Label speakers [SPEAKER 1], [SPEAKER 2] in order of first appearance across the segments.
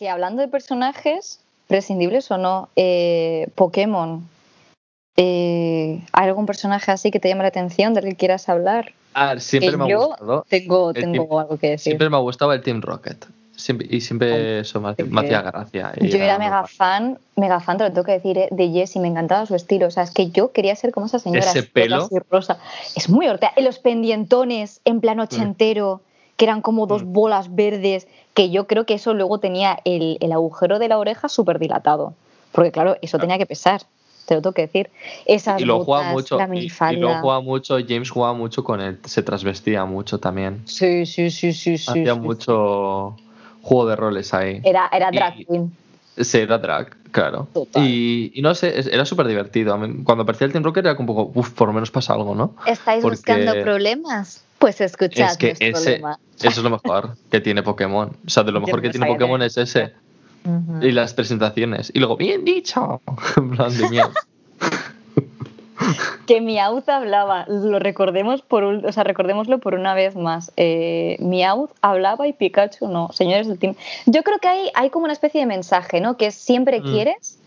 [SPEAKER 1] que hablando de personajes, prescindibles o no, eh, Pokémon, eh, ¿hay algún personaje así que te llame la atención del que quieras hablar?
[SPEAKER 2] Ah, siempre
[SPEAKER 1] Que
[SPEAKER 2] me ha gustado.
[SPEAKER 1] Tengo, tengo
[SPEAKER 2] team-
[SPEAKER 1] algo que decir.
[SPEAKER 2] Siempre me ha gustado el Team Rocket. Siempre- y siempre eso me, me hacía gracia.
[SPEAKER 1] Yo era mega fan, mega fan, te lo tengo que decir, eh, de Jessie, me encantaba su estilo. O sea, es que yo quería ser como esa señora.
[SPEAKER 2] Ese pelo.
[SPEAKER 1] rosa. Es muy hortea. Los pendientones en plan ochentero, que eran como dos
[SPEAKER 2] Mm.
[SPEAKER 1] bolas verdes, que yo creo que eso luego tenía el, el agujero de la oreja súper dilatado. Porque claro, eso tenía que pesar, te lo tengo que decir. Esas
[SPEAKER 2] Y lo jugaba
[SPEAKER 1] botas,
[SPEAKER 2] mucho.
[SPEAKER 1] la
[SPEAKER 2] Y, y lo jugaba mucho. James jugaba mucho con él. Se trasvestía mucho también.
[SPEAKER 1] Sí, sí, sí, sí.
[SPEAKER 2] Hacía
[SPEAKER 1] sí.
[SPEAKER 2] mucho juego de roles ahí.
[SPEAKER 1] Era, era drag
[SPEAKER 2] Y-
[SPEAKER 1] queen.
[SPEAKER 2] Sí, era drag, claro. Y, y no sé, era súper divertido. Cuando aparecía el Team Rocket era como, poco, uff, por lo menos pasa algo, ¿no?
[SPEAKER 1] ¿Estáis
[SPEAKER 2] porque-
[SPEAKER 1] buscando problemas? Pues escuchad
[SPEAKER 2] es que ese, eso es lo mejor que tiene Pokémon. O sea, de lo mejor que tiene Pokémon es ese. Y las presentaciones. Y luego, bien dicho. En plan de mierda.
[SPEAKER 1] Que Meowth hablaba, lo recordemos por un- o sea, recordémoslo por una vez más. Eh, hablaba y Pikachu no, señores del team. Yo creo que hay, hay como una especie de mensaje, ¿no? Que es siempre
[SPEAKER 2] Mm.
[SPEAKER 1] quieres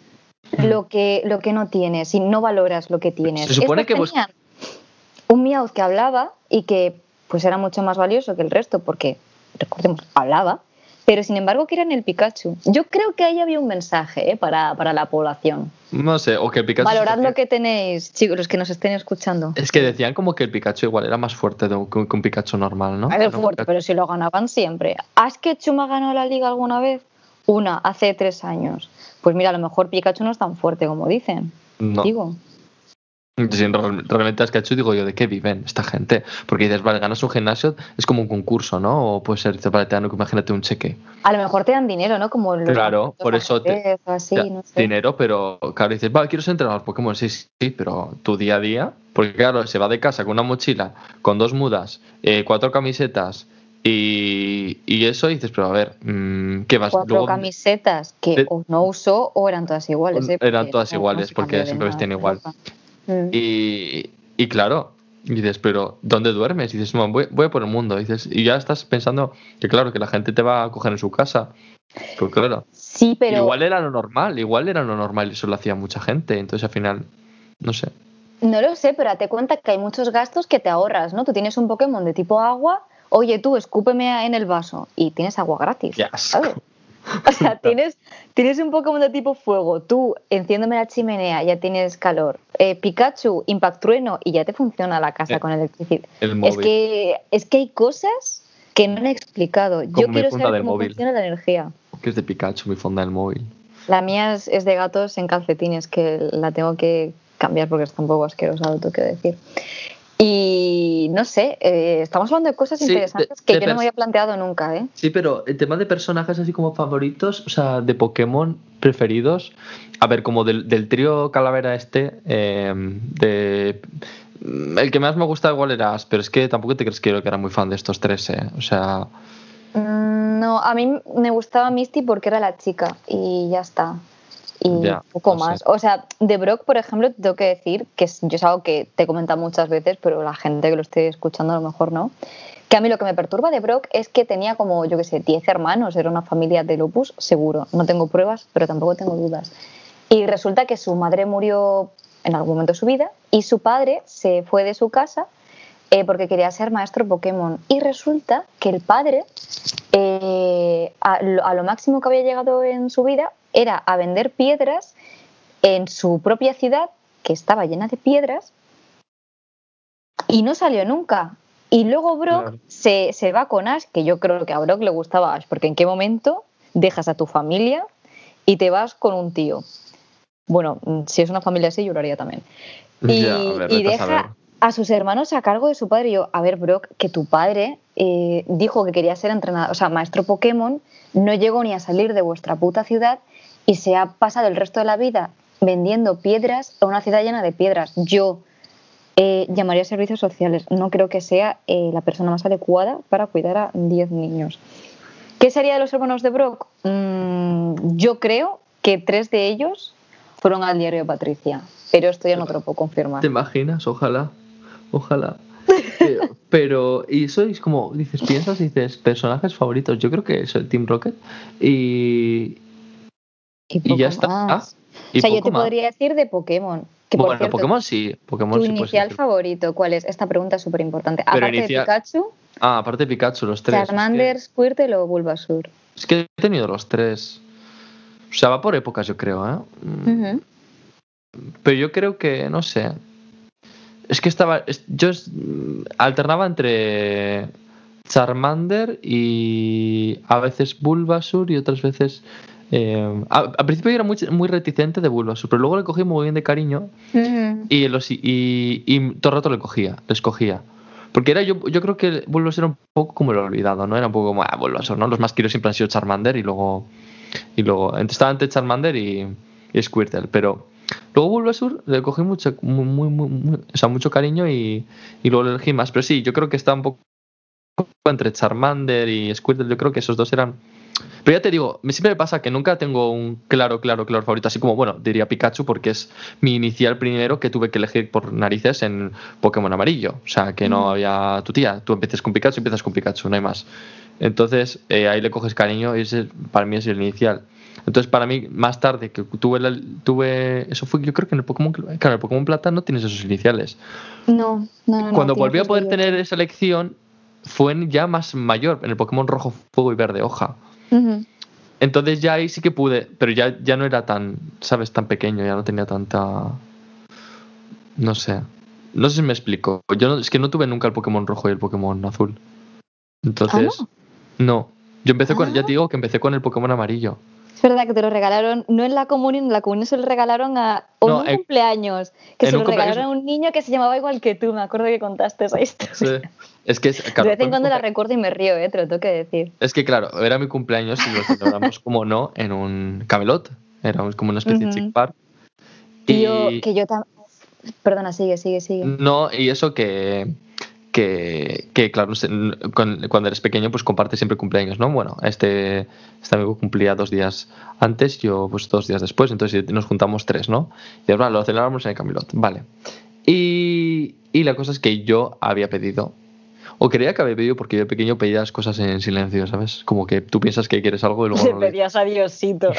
[SPEAKER 1] lo que, lo que no tienes y no valoras lo que tienes.
[SPEAKER 2] Se supone
[SPEAKER 1] Estos
[SPEAKER 2] que
[SPEAKER 1] tenían un Meowth que hablaba y que pues era mucho más valioso que el resto porque, recordemos, hablaba, pero sin embargo que eran el Pikachu. Yo creo que ahí había un mensaje ¿eh? para, para la población.
[SPEAKER 2] No sé, o que el Pikachu.
[SPEAKER 1] Valorad lo que tenéis, chicos, los que nos estén escuchando.
[SPEAKER 2] Es que decían como que el Pikachu igual era más fuerte que un, Pikachu normal, ¿no? Era
[SPEAKER 1] fuerte, pero si lo ganaban siempre. ¿Has que Chuma ganó la liga alguna vez? Una, hace tres años. Pues mira, a lo mejor Pikachu no es tan fuerte como dicen.
[SPEAKER 2] No.
[SPEAKER 1] Digo.
[SPEAKER 2] Sí, real- realmente es que hecho digo yo, ¿de qué viven esta gente? Porque dices, vale, ganas un gimnasio, es como un concurso, ¿no? O puede ser, vale, te dan, imagínate un cheque.
[SPEAKER 1] A lo mejor te dan dinero, ¿no? Como los
[SPEAKER 2] Claro, por eso te-
[SPEAKER 1] así,
[SPEAKER 2] Ya,
[SPEAKER 1] no sé.
[SPEAKER 2] Dinero, pero claro, dices, vale, quiero ser entrenador Pokémon, sí, sí, sí, pero tu día a día, porque claro, se va de casa con una mochila, con dos mudas, eh, cuatro camisetas y, y eso, y dices, pero a ver, mm, ¿qué vas?
[SPEAKER 1] Cuatro
[SPEAKER 2] Luego-
[SPEAKER 1] camisetas que
[SPEAKER 2] de-
[SPEAKER 1] o no usó o eran todas iguales. ¿eh?
[SPEAKER 2] Eran todas iguales, porque siempre vestían igual.
[SPEAKER 1] Mm.
[SPEAKER 2] Y, y claro, y dices, pero ¿dónde duermes? Y dices, no, voy, voy por el mundo. Y, dices, y ya estás pensando que claro, que la gente te va a coger en su casa. Pues claro,
[SPEAKER 1] Sí, pero
[SPEAKER 2] igual era lo normal, igual era lo normal y eso lo hacía mucha gente. Entonces al final, no sé.
[SPEAKER 1] no lo sé, pero date cuenta que hay muchos gastos que te ahorras, ¿no? Tú tienes un Pokémon de tipo agua, oye tú, escúpeme en el vaso y tienes agua gratis.
[SPEAKER 2] Qué asco.
[SPEAKER 1] ¿sabes? O sea, tienes, tienes un Pokémon de tipo fuego, tú enciéndeme la chimenea, ya tienes calor. Eh, Pikachu, Impact Trueno y ya te funciona la casa
[SPEAKER 2] Eh,
[SPEAKER 1] con electricidad.
[SPEAKER 2] El
[SPEAKER 1] Es que, es que hay cosas que no han explicado. Yo quiero saber cómo
[SPEAKER 2] móvil.
[SPEAKER 1] funciona la energía.
[SPEAKER 2] Que es de Pikachu, mi fonda del móvil.
[SPEAKER 1] La mía es, es de gatos en calcetines, que la tengo que cambiar porque está un poco asquerosa, lo tengo que decir. Y no sé, eh, estamos hablando de cosas
[SPEAKER 2] Sí,
[SPEAKER 1] interesantes
[SPEAKER 2] de-
[SPEAKER 1] que
[SPEAKER 2] de
[SPEAKER 1] yo no me había planteado nunca, ¿eh?
[SPEAKER 2] Sí, pero el tema de personajes así como favoritos, o sea, de Pokémon preferidos, a ver, como del, del trío Calavera este, eh, de... El que más me gusta igual era pero es que tampoco te crees que yo era muy fan de estos tres, ¿eh? O sea,
[SPEAKER 1] Mm, No, a mí me gustaba Misty porque era la chica y ya está. Y
[SPEAKER 2] Ya,
[SPEAKER 1] poco
[SPEAKER 2] sé.
[SPEAKER 1] más. O sea, de Brock, por ejemplo, te tengo que decir que es, yo es algo que te he comentado muchas veces, pero la gente que lo esté escuchando a lo mejor no. Que a mí lo que me perturba de Brock es que tenía como, yo qué sé, 10 hermanos, era una familia de lupus, seguro. No tengo pruebas, pero tampoco tengo dudas. Y resulta que su madre murió en algún momento de su vida y su padre se fue de su casa eh, porque quería ser maestro Pokémon. Y resulta que el padre, eh, a, lo, a lo máximo que había llegado en su vida, era a vender piedras en su propia ciudad, que estaba llena de piedras, y no salió nunca. Y luego Brock
[SPEAKER 2] Claro.
[SPEAKER 1] se, se va con Ash, que yo creo que a Brock le gustaba Ash, porque en qué momento dejas a tu familia y te vas con un tío. Bueno, mm, si es una familia así, lloraría también. Y,
[SPEAKER 2] ya, ver,
[SPEAKER 1] y
[SPEAKER 2] a
[SPEAKER 1] deja a sus hermanos a cargo de su padre. Y yo, a ver, Brock, que tu padre eh, dijo que quería ser entrenador, o sea, maestro Pokémon, no llegó ni a salir de vuestra puta ciudad y se ha pasado el resto de la vida vendiendo piedras a una ciudad llena de piedras. Yo eh, llamaría a servicios sociales. No creo que sea eh, la persona más adecuada para cuidar a 10 niños. ¿Qué sería de los hermanos de Brock? Mm, yo creo que tres de ellos fueron al diario de Patricia, pero esto ya no te lo puedo confirmar.
[SPEAKER 2] ¿te imaginas? Ojalá, ojalá. Pero, pero, y eso es como, dices, piensas dices, personajes favoritos. Yo creo que es el Team Rocket. Y,
[SPEAKER 1] y, ya está. O sea, yo te podría decir de Pokémon. Que
[SPEAKER 2] bueno, Pokémon sí. Pokémon
[SPEAKER 1] ¿Tu inicial favorito cuál es? Esta pregunta es súper importante. Aparte de Pikachu.
[SPEAKER 2] Ah, aparte de Pikachu, los tres.
[SPEAKER 1] Charmander, Squirtle o Bulbasaur.
[SPEAKER 2] Es que he tenido los tres. O sea, va por épocas, yo creo, ¿eh? Mm. Pero yo creo que, no sé. Es que estaba. Yo alternaba entre Charmander y a veces Bulbasaur y otras veces. Eh, al principio era muy, muy reticente de Bulbasaur, pero luego le cogí muy bien de cariño y, los, y, y, todo el rato le cogía, les cogía. Porque era yo, yo creo que Bulbasaur era un poco como el olvidado, ¿no? Era un poco como, ah, Bulbasaur, ¿no? Los más queridos siempre han sido Charmander y luego. Y luego. Estaba entre Charmander y, y Squirtle, pero. Luego Bulbasaur le cogí mucho, muy, muy, o sea, mucho cariño y, y luego le elegí más. Pero sí, yo creo que está un poco entre Charmander y Squirtle. Yo creo que esos dos eran pero ya te digo, siempre me pasa que nunca tengo un claro, claro, claro favorito. Así como, bueno, diría Pikachu porque es mi inicial primero que tuve que elegir por narices en Pokémon amarillo. O sea, que no había tu tía. Tú empieces con Pikachu, empiezas con Pikachu, no hay más. Entonces, eh, ahí le coges cariño y ese para mí es el inicial. Entonces, para mí, más tarde que tuve, tuve eso fue, yo creo que en el Pokémon, claro, en el Pokémon Plata no tienes esos iniciales.
[SPEAKER 1] No, no, no.
[SPEAKER 2] Cuando volví a poder tener esa elección, fue ya más mayor, en el Pokémon Rojo, Fuego y Verde, Hoja. Entonces ya ahí sí que pude, pero ya, ya no era tan, ¿sabes? Tan pequeño, ya no tenía tanta... No sé. No sé si me explico. Yo es que no tuve nunca el Pokémon rojo y el Pokémon azul. Entonces... ¿Ah, no? Yo empecé con... Ya te ah. digo que empecé con el Pokémon amarillo.
[SPEAKER 1] Es verdad que te lo regalaron, no en la comunión, en la comunión se lo regalaron a un cumpleaños, que se lo regalaron a un niño que se llamaba igual que tú, me acuerdo que contaste esa historia. Sí.
[SPEAKER 2] Es que,
[SPEAKER 1] de vez en cuando la recuerdo y me río, ¿eh? te lo tengo que decir.
[SPEAKER 2] Es que, claro, era mi cumpleaños y lo celebramos, como no, en un camelot. Era como una especie de chick park.
[SPEAKER 1] Y... que yo también. Perdona, sigue, sigue, sigue.
[SPEAKER 2] No, y eso que. Que, que claro, cuando eres pequeño, pues compartes siempre cumpleaños, ¿no? Bueno, este, este amigo cumplía dos días antes, yo pues dos días después, entonces nos juntamos tres, ¿no? Y ahora lo celebramos en el Camelot, vale. Y, y la cosa es que yo había pedido o creía que había pedido porque yo de pequeño pedías cosas en silencio, ¿sabes? Como que tú piensas que quieres algo y luego.
[SPEAKER 1] Le pedías a Diosito.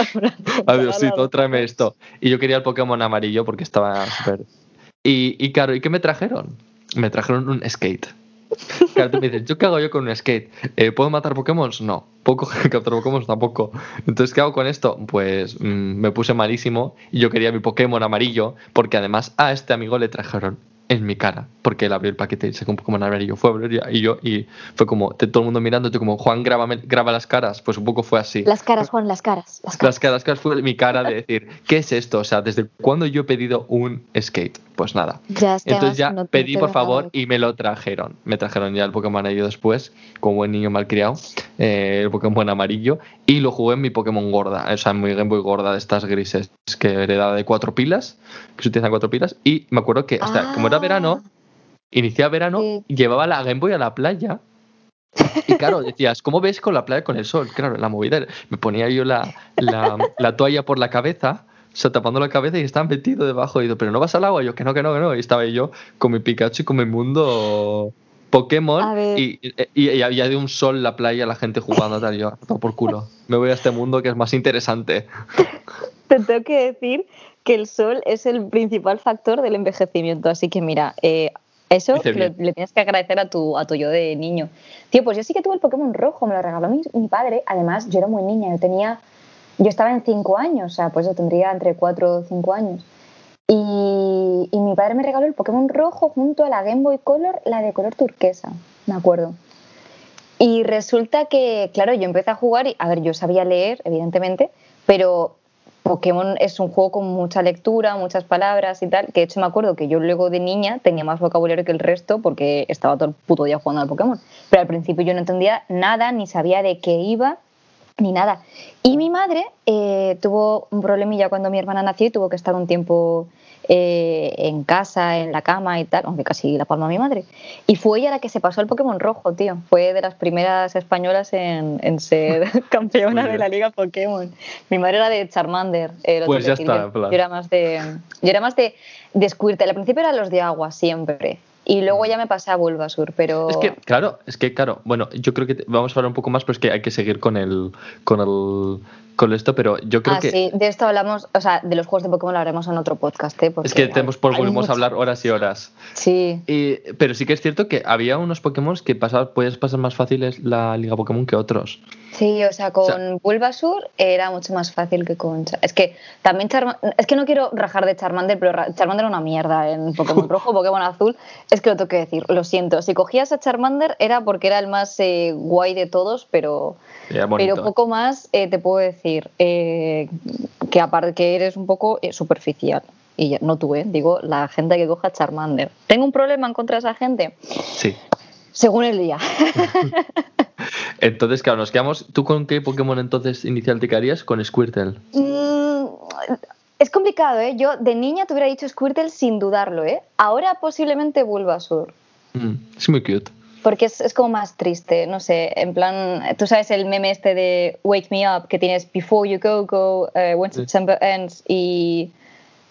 [SPEAKER 2] Adiosito, tráeme esto. Y yo quería el Pokémon amarillo porque estaba súper. Y, y claro, ¿y qué me trajeron? Me trajeron un skate. Claro, tú me dices, ¿yo qué hago yo con un skate? Eh, ¿Puedo matar Pokémon? No. ¿Puedo capturar Pokémon? Tampoco. Entonces, ¿qué hago con esto? Pues mm, me puse malísimo y yo quería mi Pokémon amarillo porque además a este amigo le trajeron en mi cara, porque él abrió el paquete y sacó un Pokémon amarillo. Fue y yo, y fue como, todo el mundo mirándote como, Juan, graba, graba las caras. Pues un poco fue así.
[SPEAKER 1] Las caras, Juan, las caras. Las
[SPEAKER 2] caras. Las caras, fue mi cara de decir, ¿qué es esto? O sea, ¿desde cuándo yo he pedido un skate? Pues nada. Entonces ya pedí, por favor, y me lo trajeron. Me trajeron ya el Pokémon amarillo después, como buen niño malcriado, eh, el Pokémon amarillo, y lo jugué en mi Pokémon gorda, o sea, en mi Game Boy gorda de estas grises, que heredaba de cuatro pilas, que se utilizan cuatro pilas, y me acuerdo que hasta, como era verano, ah. iniciaba verano, llevaba la Game Boy a la playa. Y claro, decías, ¿cómo ves con la playa con el sol? Claro, la movida. Me ponía yo la, la, toalla por la cabeza, sea, tapando la cabeza y estaba metido debajo. Y digo, ¿pero no vas al agua? Y yo, que no, que no, que no. Y estaba yo con mi Pikachu y con mi mundo Pokémon. Y, y, había de un sol la playa, la gente jugando, tal. Yo, todo por culo. Me voy a este mundo que es más interesante.
[SPEAKER 1] Te tengo que decir que el sol es el principal factor del envejecimiento. Así que mira, eh, eso le, tienes que agradecer a tu, a tu yo de niño. Tío, pues yo sí que tuve el Pokémon rojo, me lo regaló mi, mi padre. Además, yo era muy niña, yo tenía. Yo estaba en 5 años, o sea, pues yo tendría entre 4 o 5 años. Y, y, mi padre me regaló el Pokémon rojo junto a la Game Boy Color, la de color turquesa, me acuerdo. Y resulta que, claro, yo empecé a jugar y, a ver, yo sabía leer, evidentemente, pero Pokémon es un juego con mucha lectura, muchas palabras y tal, que de hecho me acuerdo que yo luego de niña tenía más vocabulario que el resto porque estaba todo el puto día jugando al Pokémon. Pero al principio yo no entendía nada, ni sabía de qué iba, ni nada. Y mi madre eh, tuvo un problemilla cuando mi hermana nació y tuvo que estar un tiempo eh, en casa, en la cama y tal, aunque casi la palma mi madre. Y fue ella la que se pasó el Pokémon rojo, tío. Fue de las primeras españolas en, ser campeona de la liga Pokémon. Mi madre era de Charmander.
[SPEAKER 2] pues ya está,
[SPEAKER 1] yo, era más de, yo era más de, de Squirtle. Al principio eran los de agua, siempre. Y luego ya me pasé a Bulbasur, pero...
[SPEAKER 2] Es que, claro, es que, claro, bueno, yo creo que vamos a hablar un poco más, pero es que hay que seguir con el, con el, con esto, pero yo creo
[SPEAKER 1] ah,
[SPEAKER 2] que...
[SPEAKER 1] sí, de esto hablamos, o sea, de los juegos de Pokémon lo haremos en otro podcast, ¿eh? Porque
[SPEAKER 2] Es que tenemos, por
[SPEAKER 1] hay
[SPEAKER 2] volvemos a hablar horas y horas.
[SPEAKER 1] Sí,
[SPEAKER 2] Y- pero sí que es cierto que había unos Pokémon que pasabas, podías pasar más fáciles la Liga Pokémon que otros.
[SPEAKER 1] sí, o sea, con
[SPEAKER 2] sea-
[SPEAKER 1] Bulbasur era mucho más fácil que con... Es que también Charmander... Es que no quiero rajar de Charmander, pero Charmander era una mierda en Pokémon Rojo, Pokémon Azul. Es que lo tengo que decir, lo siento. Si cogías a Charmander era porque era el más eh, guay de todos, pero... Pero poco más eh, te puedo decir eh, que aparte que eres un poco eh, superficial. Y no tú, ¿eh? digo la gente que coja Charmander. ¿Tengo un problema en contra de esa gente?
[SPEAKER 2] Sí.
[SPEAKER 1] Según el día.
[SPEAKER 2] Entonces, claro, nos quedamos. ¿Tú con qué Pokémon entonces inicial te quedarías? Con Squirtle.
[SPEAKER 1] Mm, es complicado, ¿eh? Yo de niña te hubiera dicho Squirtle sin dudarlo, ¿eh? Ahora posiblemente Bulbasaur.
[SPEAKER 2] Mm, es muy cute.
[SPEAKER 1] Porque es, es como más triste, no sé, en plan, tú sabes el meme este de Wake Me Up, que tienes Before You Go Go, eh, When. September Ends y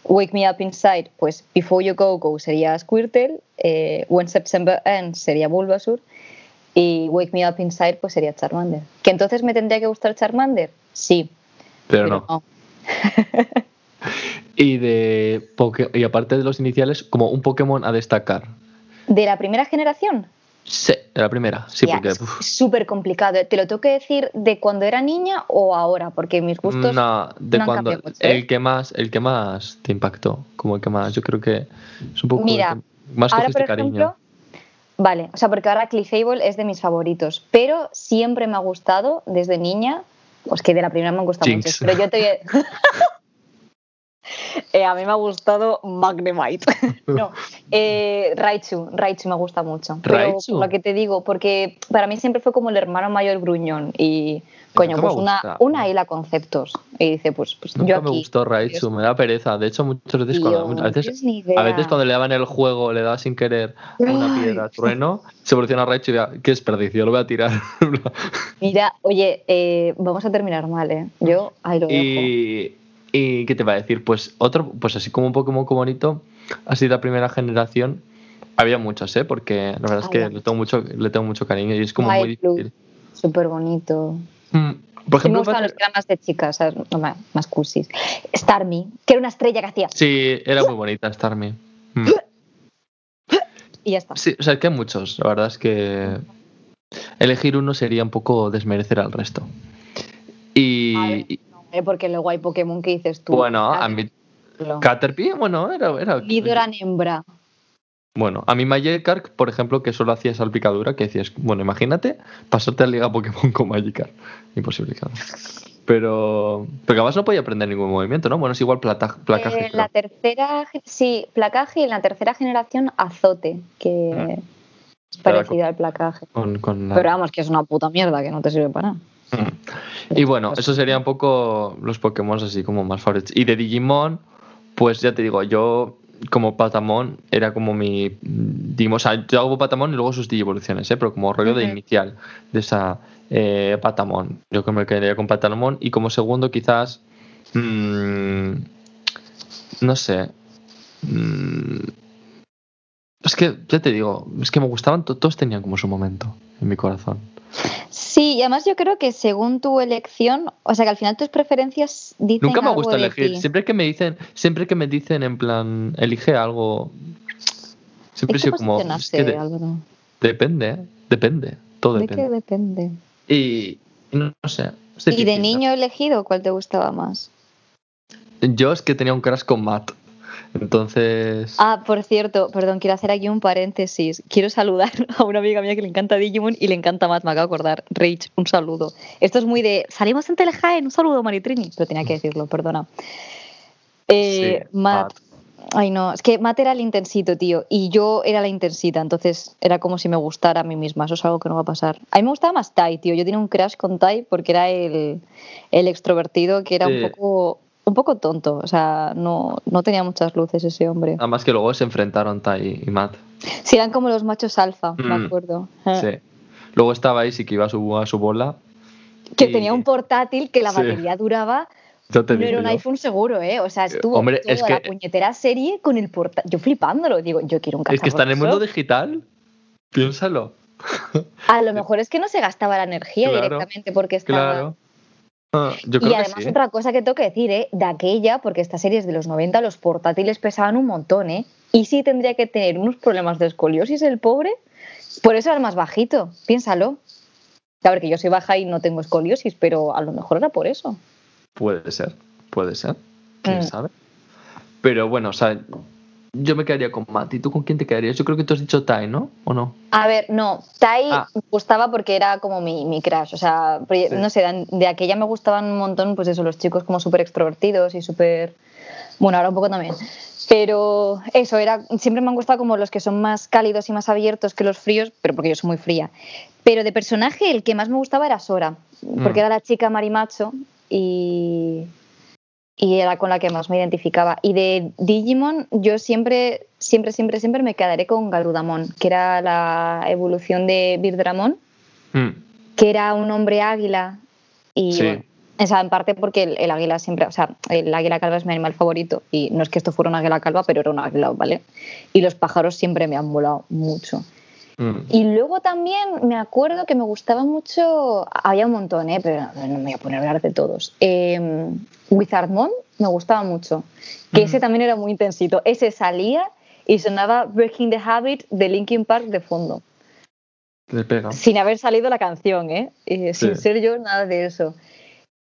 [SPEAKER 1] Wake Me Up Inside, pues Before You Go Go sería Squirtle, eh, When September Ends sería Bulbasaur y Wake Me Up Inside pues sería Charmander. ¿Que entonces me tendría que gustar Charmander? Sí,
[SPEAKER 2] Pero,
[SPEAKER 1] pero
[SPEAKER 2] no.
[SPEAKER 1] no.
[SPEAKER 2] Y de y aparte de los iniciales, como un Pokémon a destacar.
[SPEAKER 1] ¿De la primera generación?
[SPEAKER 2] Sí, de la primera. Sí,
[SPEAKER 1] Ya,
[SPEAKER 2] porque.
[SPEAKER 1] es súper complicado. ¿Te lo tengo que decir de cuando era niña o ahora? Porque mis gustos
[SPEAKER 2] no, de
[SPEAKER 1] no han
[SPEAKER 2] cuando.
[SPEAKER 1] cambiado mucho, ¿eh?
[SPEAKER 2] el que más, el que más te impactó. Como el que más. Yo creo que es un poco.
[SPEAKER 1] Mira,
[SPEAKER 2] más
[SPEAKER 1] ahora,
[SPEAKER 2] cogiste
[SPEAKER 1] por
[SPEAKER 2] cariño.
[SPEAKER 1] ejemplo, vale, o sea, porque ahora Clefable es de mis favoritos, pero siempre me ha gustado desde niña, pues que de la primera me han gustado
[SPEAKER 2] Jinx.
[SPEAKER 1] muchos, pero yo te Eh, a mí me ha gustado Magnemite. no, eh, Raichu, Raichu me gusta mucho. Pero
[SPEAKER 2] Raichu.
[SPEAKER 1] lo que te digo, porque para mí siempre fue como el hermano mayor gruñón y coño, pues una, una hila conceptos. Y dice, pues, pues
[SPEAKER 2] Nunca
[SPEAKER 1] yo
[SPEAKER 2] me gustó Raichu, me da pereza. De hecho, muchas veces cuando. A veces, a veces cuando le daban el juego, le daba sin querer una piedra trueno, se evoluciona Raichu y diga, qué desperdicio, lo voy a tirar.
[SPEAKER 1] Mira, oye, eh, vamos a terminar mal, ¿eh? Yo ahí lo dejo.
[SPEAKER 2] y, y ¿qué te va a decir? Pues otro, pues así como un Pokémon como bonito, así de la primera generación, había muchos, ¿eh? Porque la verdad es que le tengo mucho, le tengo mucho cariño y es como muy
[SPEAKER 1] Blue,
[SPEAKER 2] difícil.
[SPEAKER 1] Súper bonito.
[SPEAKER 2] Mm, Por
[SPEAKER 1] me
[SPEAKER 2] ejemplo,
[SPEAKER 1] gustaban
[SPEAKER 2] pasa-
[SPEAKER 1] los que eran más de chicas, ¿sabes? No, más, cursis. Starmie, que era una estrella que hacía.
[SPEAKER 2] sí, era muy bonita Starmie. Mm.
[SPEAKER 1] Y ya está.
[SPEAKER 2] Sí, o sea, es que hay muchos. La verdad es que elegir uno sería un poco desmerecer al resto. Y,
[SPEAKER 1] eh, porque luego hay Pokémon que dices tú.
[SPEAKER 2] bueno, a mí
[SPEAKER 1] Caterpillar,
[SPEAKER 2] Caterpie, bueno, era, era
[SPEAKER 1] Nidoran hembra.
[SPEAKER 2] Bueno, a mí Magikarp, por ejemplo, que solo hacía salpicadura, que decías, bueno, imagínate pasarte a Liga Pokémon con Magikarp. Imposible, claro. Pero, pero además no podía aprender ningún movimiento, ¿no? Bueno, es igual plata- placaje.
[SPEAKER 1] Eh, la
[SPEAKER 2] creo.
[SPEAKER 1] tercera, sí, placaje y en la tercera generación azote, que es
[SPEAKER 2] Pero
[SPEAKER 1] parecido al placaje.
[SPEAKER 2] Con, con la-
[SPEAKER 1] Pero vamos, que es una puta mierda que no te sirve para nada.
[SPEAKER 2] Y bueno, eso sería un poco los Pokémon así como más favoritos. Y de Digimon, pues ya te digo, yo como Patamon era como mi. Digimon, o sea, yo hago Patamon y luego sus Digivoluciones, ¿eh? pero como rollo de inicial de esa eh, Patamon. Yo creo que me quedaría con Patamon. Y como segundo, quizás. mm, no sé. mm, es que, ya te digo, es que me gustaban, to- todos tenían como su momento en mi corazón.
[SPEAKER 1] Sí, y además yo creo que según tu elección, o sea que al final tus preferencias dicen
[SPEAKER 2] Nunca me
[SPEAKER 1] algo
[SPEAKER 2] gusta
[SPEAKER 1] de
[SPEAKER 2] elegir.
[SPEAKER 1] ti.
[SPEAKER 2] Siempre que me dicen, siempre que me dicen en plan, elige algo, siempre
[SPEAKER 1] ¿De
[SPEAKER 2] he
[SPEAKER 1] qué
[SPEAKER 2] sido como, es que de- depende, ¿eh? depende, todo
[SPEAKER 1] ¿De qué
[SPEAKER 2] depende.
[SPEAKER 1] depende?
[SPEAKER 2] Y no, no sé.
[SPEAKER 1] ¿Y de niño elegido cuál te gustaba más?
[SPEAKER 2] Yo es que tenía un crash con Matt. Entonces.
[SPEAKER 1] Ah, por cierto, perdón, quiero hacer aquí un paréntesis. Quiero saludar a una amiga mía que le encanta Digimon y le encanta Matt, me acabo de acordar. Rage, un saludo. Esto es muy de. Salimos en Telejaen, un saludo, Maritrini. Pero tenía que decirlo, perdona. Eh,
[SPEAKER 2] Sí,
[SPEAKER 1] Matt. Ay, no, es que Matt era el intensito, tío, y yo era la intensita, entonces era como si me gustara a mí misma, eso es algo que no va a pasar. A mí me gustaba más Tai, tío, yo tenía un crush con Tai porque era el, el extrovertido que era
[SPEAKER 2] Sí.
[SPEAKER 1] un poco un poco tonto, o sea, no, no tenía muchas luces ese hombre.
[SPEAKER 2] Además que luego se enfrentaron Tai y Matt.
[SPEAKER 1] Sí, eran como los machos alfa, me
[SPEAKER 2] Mm,
[SPEAKER 1] acuerdo.
[SPEAKER 2] Sí. Luego estaba Izzy que iba a su, a su bola.
[SPEAKER 1] Que
[SPEAKER 2] y-
[SPEAKER 1] tenía un portátil que la
[SPEAKER 2] Sí.
[SPEAKER 1] batería duraba
[SPEAKER 2] Yo te
[SPEAKER 1] No
[SPEAKER 2] digo
[SPEAKER 1] era un
[SPEAKER 2] yo.
[SPEAKER 1] iPhone seguro, ¿eh? O sea, estuvo
[SPEAKER 2] hombre,
[SPEAKER 1] toda
[SPEAKER 2] es
[SPEAKER 1] la puñetera serie con el portátil. Yo flipándolo, digo, yo quiero un
[SPEAKER 2] Es que está en el mundo digital. Piénsalo.
[SPEAKER 1] A lo mejor es que no se gastaba la energía
[SPEAKER 2] Claro,
[SPEAKER 1] directamente porque estaba...
[SPEAKER 2] Claro. Ah, yo creo
[SPEAKER 1] Y
[SPEAKER 2] que
[SPEAKER 1] además
[SPEAKER 2] sí.
[SPEAKER 1] otra cosa que tengo que decir, ¿eh? de aquella, porque esta serie es de los 90, los portátiles pesaban un montón, ¿eh? Y sí tendría que tener unos problemas de escoliosis el pobre, por eso era el más bajito, piénsalo. A ver, que yo soy baja y no tengo escoliosis, pero a lo mejor era por eso.
[SPEAKER 2] Puede ser, puede ser. ¿Quién
[SPEAKER 1] Mm.
[SPEAKER 2] sabe? Pero bueno, o sea, yo me quedaría con Matt. ¿Y tú con quién te quedarías? Yo creo que tú has dicho Tai, ¿no? ¿O no?
[SPEAKER 1] A ver, no, Tai
[SPEAKER 2] Ah.
[SPEAKER 1] me gustaba porque era como mi, mi crush, o sea,
[SPEAKER 2] Sí.
[SPEAKER 1] no sé, de- de aquella me gustaban un montón, pues eso, los chicos como súper extrovertidos y súper... Bueno, ahora un poco también. Pero eso, era siempre me han gustado como los que son más cálidos y más abiertos que los fríos, pero porque yo soy muy fría. Pero de personaje, el que más me gustaba era Sora, porque
[SPEAKER 2] Mm.
[SPEAKER 1] era la chica marimacho y, y era con la que más me identificaba. Y de Digimon, yo siempre, siempre, siempre, siempre me quedaré con Garudamon, que era la evolución de Birdramon,
[SPEAKER 2] Mm,
[SPEAKER 1] que era un hombre águila. Y
[SPEAKER 2] Sí.
[SPEAKER 1] bueno, o sea, en parte porque el, el águila siempre, o sea, el águila calva es mi animal favorito. Y no es que esto fuera un águila calva, pero era un águila, ¿vale? Y los pájaros siempre me han volado mucho.
[SPEAKER 2] Mm.
[SPEAKER 1] Y luego también me acuerdo que me gustaba mucho, había un montón, ¿eh? pero no me voy a poner a hablar de todos. Eh, Wizardmon me gustaba mucho, que
[SPEAKER 2] Mm.
[SPEAKER 1] ese también era muy intensito. Ese salía y sonaba Breaking the Habit de Linkin Park de fondo,
[SPEAKER 2] Le pega.
[SPEAKER 1] sin haber salido la canción, ¿eh? Eh, sin
[SPEAKER 2] Sí.
[SPEAKER 1] ser yo nada de eso.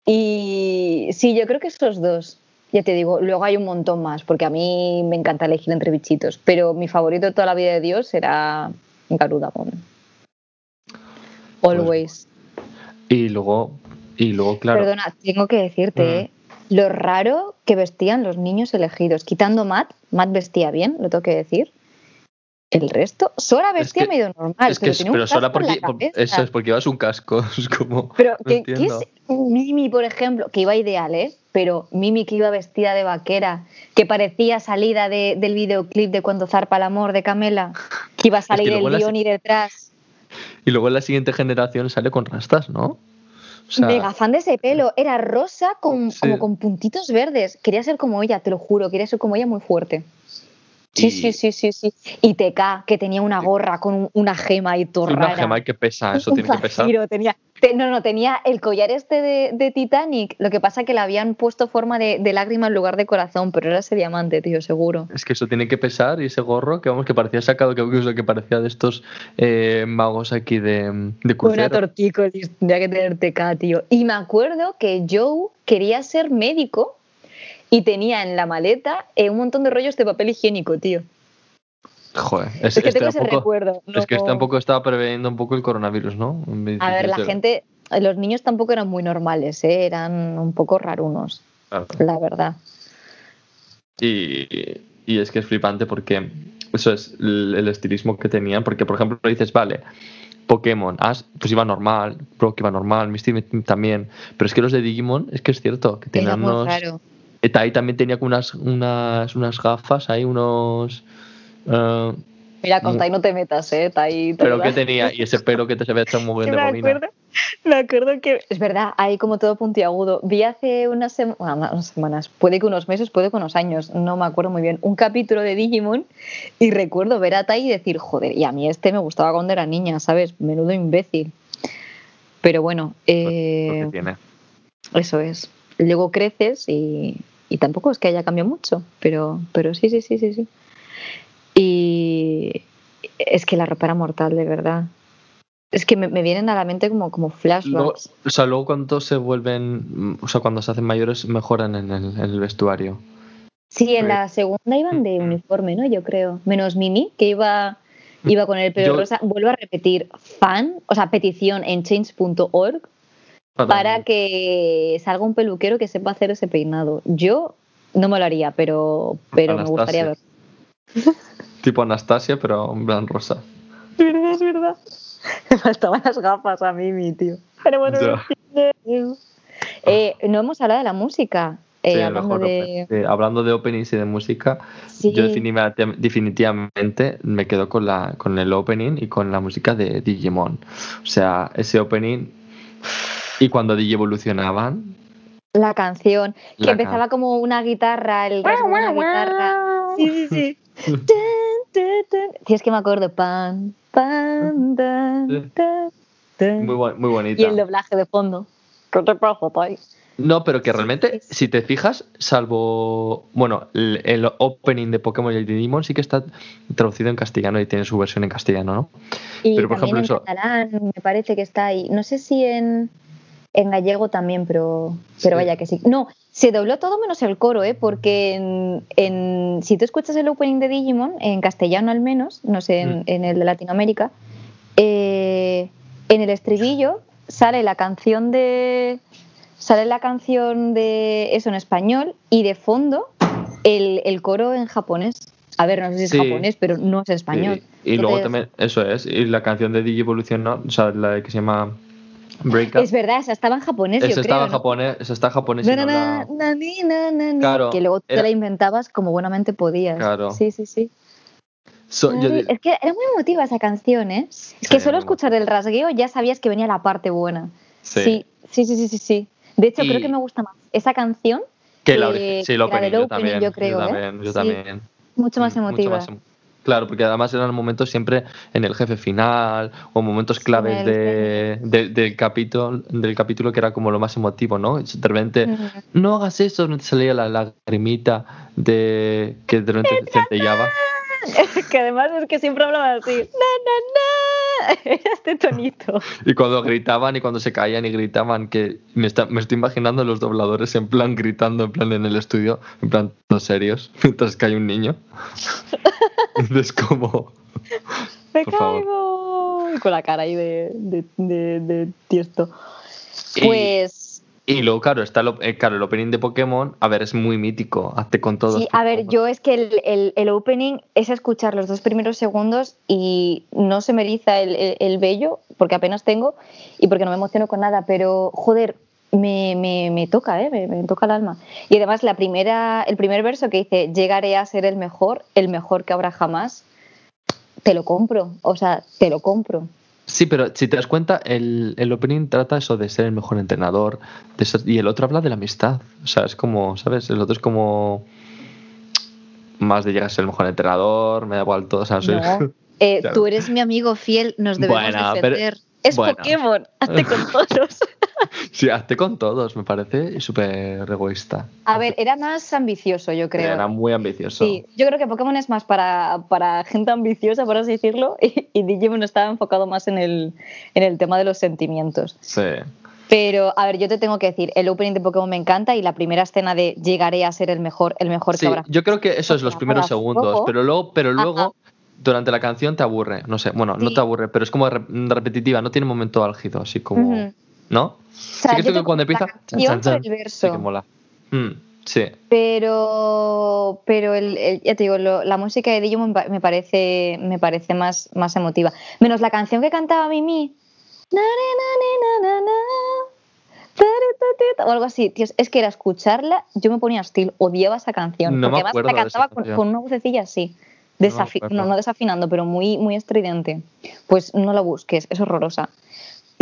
[SPEAKER 1] Y sí, yo creo que estos dos. Ya te digo, luego hay un montón más, porque a mí me encanta elegir entre bichitos, pero mi favorito de toda la vida de Dios era Garudamon.
[SPEAKER 2] Pues
[SPEAKER 1] Always.
[SPEAKER 2] Y luego, y luego, claro.
[SPEAKER 1] Perdona, tengo que decirte,
[SPEAKER 2] Mm.
[SPEAKER 1] ¿eh? lo raro que vestían los niños elegidos. Quitando Matt, Matt vestía bien, lo tengo que decir. El resto, Sora
[SPEAKER 2] Es
[SPEAKER 1] vestía
[SPEAKER 2] que-
[SPEAKER 1] medio normal,
[SPEAKER 2] es que,
[SPEAKER 1] pero tenía la
[SPEAKER 2] porque, por- eso es porque llevas un casco. Es como.
[SPEAKER 1] Pero
[SPEAKER 2] no
[SPEAKER 1] que, que
[SPEAKER 2] entiendo.
[SPEAKER 1] es Mimi, por ejemplo, que iba ideal, ¿eh? Pero Mimi que iba vestida de vaquera, que parecía salida de- del videoclip de Cuando zarpa el amor de Camela, que iba a salir el León y detrás.
[SPEAKER 2] Y luego en la siguiente generación sale con rastas, ¿no? O sea,
[SPEAKER 1] Mega fan de ese pelo, era rosa con,
[SPEAKER 2] Sí.
[SPEAKER 1] como con puntitos verdes. Quería ser como ella, te lo juro, quería ser como ella muy fuerte. Sí,
[SPEAKER 2] Y-
[SPEAKER 1] sí, sí, sí, sí. Y TK, que tenía una gorra con un- una gema y todo
[SPEAKER 2] una
[SPEAKER 1] rara.
[SPEAKER 2] gema que pesa, eso
[SPEAKER 1] Un
[SPEAKER 2] tiene que pesar.
[SPEAKER 1] zafiro tenía. Te- no, no, tenía el collar este de, de Titanic. Lo que pasa que le habían puesto forma de, de lágrima en lugar de corazón, pero era ese diamante, tío, seguro.
[SPEAKER 2] Es que eso tiene que pesar y ese gorro que vamos que parecía sacado, que, que, que parecía de estos eh, magos aquí de, de
[SPEAKER 1] Una tortícolis, tendría que tener TK, tío. Y me acuerdo que Joe quería ser médico y tenía en la maleta eh, un montón de rollos de papel higiénico, tío.
[SPEAKER 2] Joder, es,
[SPEAKER 1] Es que
[SPEAKER 2] este
[SPEAKER 1] tengo ese
[SPEAKER 2] tampoco-
[SPEAKER 1] recuerdo.
[SPEAKER 2] es que
[SPEAKER 1] no-
[SPEAKER 2] tampoco estaba preveniendo un poco el coronavirus, ¿no?
[SPEAKER 1] A ver, la gente, los niños tampoco eran muy normales, ¿eh? eran un poco rarunos,
[SPEAKER 2] Claro.
[SPEAKER 1] la verdad.
[SPEAKER 2] Y, y es que es flipante porque eso es el, el estilismo que tenían. Porque, por ejemplo, dices, vale, Pokémon, Ash, pues iba normal, Brock iba normal, Misty también. Pero es que los de Digimon, es que es cierto, que tenían unos.
[SPEAKER 1] raro.
[SPEAKER 2] Eh, Tai también tenía como unas, unas, unas gafas ahí, unos. eh,
[SPEAKER 1] Mira, con Tai no te metas, ¿eh? Tai,
[SPEAKER 2] pero que tenía, y ese pelo que te se había hecho muy bien de
[SPEAKER 1] me
[SPEAKER 2] bobina.
[SPEAKER 1] acuerdo, me acuerdo que es verdad, hay como todo puntiagudo. Vi hace unas, sema- bueno, unas semanas, puede que unos meses, puede que unos años, no me acuerdo muy bien, un capítulo de Digimon y recuerdo ver a Tai y decir, joder, y a mí este me gustaba cuando era niña, ¿sabes? Menudo imbécil. Pero bueno,
[SPEAKER 2] Lo
[SPEAKER 1] eh,
[SPEAKER 2] que tiene.
[SPEAKER 1] eso es. Luego creces y, y tampoco es que haya cambiado mucho, pero, pero sí, sí, sí, sí, sí. Y es que la ropa era mortal, de verdad. Es que me, me vienen a la mente como, como
[SPEAKER 2] Luego,
[SPEAKER 1] flashbacks.
[SPEAKER 2] o sea, luego cuando se vuelven, o sea, cuando se hacen mayores, mejoran en el, en el vestuario.
[SPEAKER 1] Sí, en la segunda iban de
[SPEAKER 2] Mm.
[SPEAKER 1] uniforme, ¿no? Yo creo. Menos Mimi, que iba, iba con el pelo
[SPEAKER 2] Yo-
[SPEAKER 1] rosa. Vuelvo a repetir, fan, o sea, petición en change.org para que salga un peluquero que sepa hacer ese peinado. Yo no me lo haría, pero, pero me gustaría ver.
[SPEAKER 2] Tipo Anastasia, pero en plan rosa.
[SPEAKER 1] Es verdad, es verdad. Me faltaban las gafas a Mimi, tío. Pero bueno,
[SPEAKER 2] Ya.
[SPEAKER 1] eh, no hemos hablado de la música. eh,
[SPEAKER 2] Sí,
[SPEAKER 1] hablando
[SPEAKER 2] mejor
[SPEAKER 1] de.
[SPEAKER 2] sí, hablando de openings y de música,
[SPEAKER 1] Sí.
[SPEAKER 2] yo definitivamente, definitivamente me quedo con, la, con el opening y con la música de Digimon. O sea, ese opening y cuando Digi evolucionaban,
[SPEAKER 1] La canción, que
[SPEAKER 2] La
[SPEAKER 1] empezaba
[SPEAKER 2] can-
[SPEAKER 1] como una guitarra, el rasgo de una guitarra. Sí, sí, sí. Sí, es que me acuerdo. Pan, pan, tan, tan, tan.
[SPEAKER 2] Muy, bu- muy
[SPEAKER 1] Y
[SPEAKER 2] bonita.
[SPEAKER 1] el doblaje de fondo. ¿Qué te pasa, Pai?
[SPEAKER 2] No, pero que realmente,
[SPEAKER 1] sí.
[SPEAKER 2] si te fijas, salvo. Bueno, el, el opening de Pokémon y el de Digimon sí que está traducido en castellano y tiene su versión en castellano, ¿no?
[SPEAKER 1] Y
[SPEAKER 2] Pero, por
[SPEAKER 1] también
[SPEAKER 2] ejemplo,
[SPEAKER 1] en
[SPEAKER 2] eso-
[SPEAKER 1] catalán, me parece que está ahí. No sé si en, en gallego también, pero, pero
[SPEAKER 2] Sí.
[SPEAKER 1] vaya que sí. No, se dobló todo menos el coro, ¿eh? Porque en, en- si tú escuchas el opening de Digimon, en castellano al menos, no sé, en,
[SPEAKER 2] Mm.
[SPEAKER 1] en el de Latinoamérica, eh, en el estribillo sale la canción de. Sale la canción de eso en español y de fondo el, el coro en japonés. A ver, no sé si es
[SPEAKER 2] Sí.
[SPEAKER 1] japonés, pero no es español.
[SPEAKER 2] Y, y luego también, eso es, y la canción de Digivolution, ¿no? O sea, la que se llama Break Up.
[SPEAKER 1] Es verdad, esa estaba en japonés,
[SPEAKER 2] Esa estaba en
[SPEAKER 1] ¿no?
[SPEAKER 2] japonés, esa está en japonés y
[SPEAKER 1] Na, na,
[SPEAKER 2] la- Claro,
[SPEAKER 1] que luego te
[SPEAKER 2] era-
[SPEAKER 1] la inventabas como buenamente podías.
[SPEAKER 2] Claro.
[SPEAKER 1] Sí, sí, sí.
[SPEAKER 2] So-
[SPEAKER 1] Ay, es que era muy emotiva esa canción, ¿eh? Es
[SPEAKER 2] Sí,
[SPEAKER 1] que solo escuchar el rasgueo ya sabías que venía la parte buena.
[SPEAKER 2] Sí.
[SPEAKER 1] Sí, sí, sí, sí, sí. De hecho,
[SPEAKER 2] Y-
[SPEAKER 1] creo que me gusta más esa canción
[SPEAKER 2] que la
[SPEAKER 1] que-
[SPEAKER 2] sí, el opening, yo
[SPEAKER 1] opening,
[SPEAKER 2] también.
[SPEAKER 1] yo creo, ¿eh?
[SPEAKER 2] también, yo también.
[SPEAKER 1] mucho más emotiva.
[SPEAKER 2] más Claro, porque además eran momentos siempre en el jefe final o momentos claves de, de- del, capítulo, del capítulo que era como lo más emotivo, ¿no? Y De repente, no hagas eso, no te salía la lagrimita de que de repente centellaba.
[SPEAKER 1] que además es que siempre hablaba así. Na, na, na. Era este tonito.
[SPEAKER 2] Y cuando gritaban y cuando se caían y gritaban, que me, está- me estoy imaginando los dobladores en plan gritando, en plan en el estudio, en plan todos serios, mientras cae un niño. Entonces como...
[SPEAKER 1] ¡Me
[SPEAKER 2] Por favor.
[SPEAKER 1] caigo! Y con la cara ahí de, de, de, de tiesto. Pues
[SPEAKER 2] Y luego, claro, está el, eh, claro, el opening de Pokémon, a ver, es muy mítico, hazte con todos.
[SPEAKER 1] sí, a ver, yo es que el, el, el opening es escuchar los dos primeros segundos y no se me eriza el, el, el vello, porque apenas tengo y porque no me emociono con nada, pero joder, me, me, me toca, ¿eh? Me, me toca el alma. Y además la primera, el primer verso que dice, llegaré a ser el mejor, el mejor que habrá jamás, te lo compro, o sea, te lo compro.
[SPEAKER 2] Sí, pero si te das cuenta, el, el opening trata eso de ser el mejor entrenador, de ser- y el otro habla de la amistad. O sea, es como, ¿sabes? El otro es como más de llegar a ser el mejor entrenador, me da igual todo. O sea, soy-
[SPEAKER 1] No. Eh, tú eres mi amigo fiel, nos debemos
[SPEAKER 2] Bueno, pero-
[SPEAKER 1] defender. es
[SPEAKER 2] bueno.
[SPEAKER 1] Pokémon, hazte con todos.
[SPEAKER 2] Sí, hazte con todos, me parece súper egoísta.
[SPEAKER 1] A ver, era más ambicioso, yo creo.
[SPEAKER 2] Era muy ambicioso.
[SPEAKER 1] Sí, yo creo que Pokémon es más para, para gente ambiciosa, por así decirlo, y, y Digimon estaba enfocado más en el, en el tema de los sentimientos.
[SPEAKER 2] Sí.
[SPEAKER 1] Pero, a ver, yo te tengo que decir, el opening de Pokémon me encanta y la primera escena de llegaré a ser el mejor, el mejor
[SPEAKER 2] Sí,
[SPEAKER 1] que habrá.
[SPEAKER 2] yo creo que eso es los primeros segundos, pero luego, pero
[SPEAKER 1] Ajá.
[SPEAKER 2] luego durante la canción te aburre, no sé, bueno, no te aburre, pero es como re- repetitiva, no tiene momento álgido, así como. ¿No?
[SPEAKER 1] O sea,
[SPEAKER 2] sí que que cuando empieza,
[SPEAKER 1] el verso.
[SPEAKER 2] sí que mola. Mm, sí,
[SPEAKER 1] Pero, pero el, el- ya te digo, lo- la música de Digimon me pa- me parece, me parece más, más emotiva. Menos la canción que cantaba Mimi. O algo así. Tío, es que era escucharla, yo me ponía hostil, odiaba esa canción.
[SPEAKER 2] No me
[SPEAKER 1] porque además
[SPEAKER 2] acuerdo
[SPEAKER 1] la cantaba con, una vocecilla así.
[SPEAKER 2] No me
[SPEAKER 1] Desafi-
[SPEAKER 2] acuerdo.
[SPEAKER 1] no, no desafinando, pero muy, muy estridente. Pues no la busques, es horrorosa.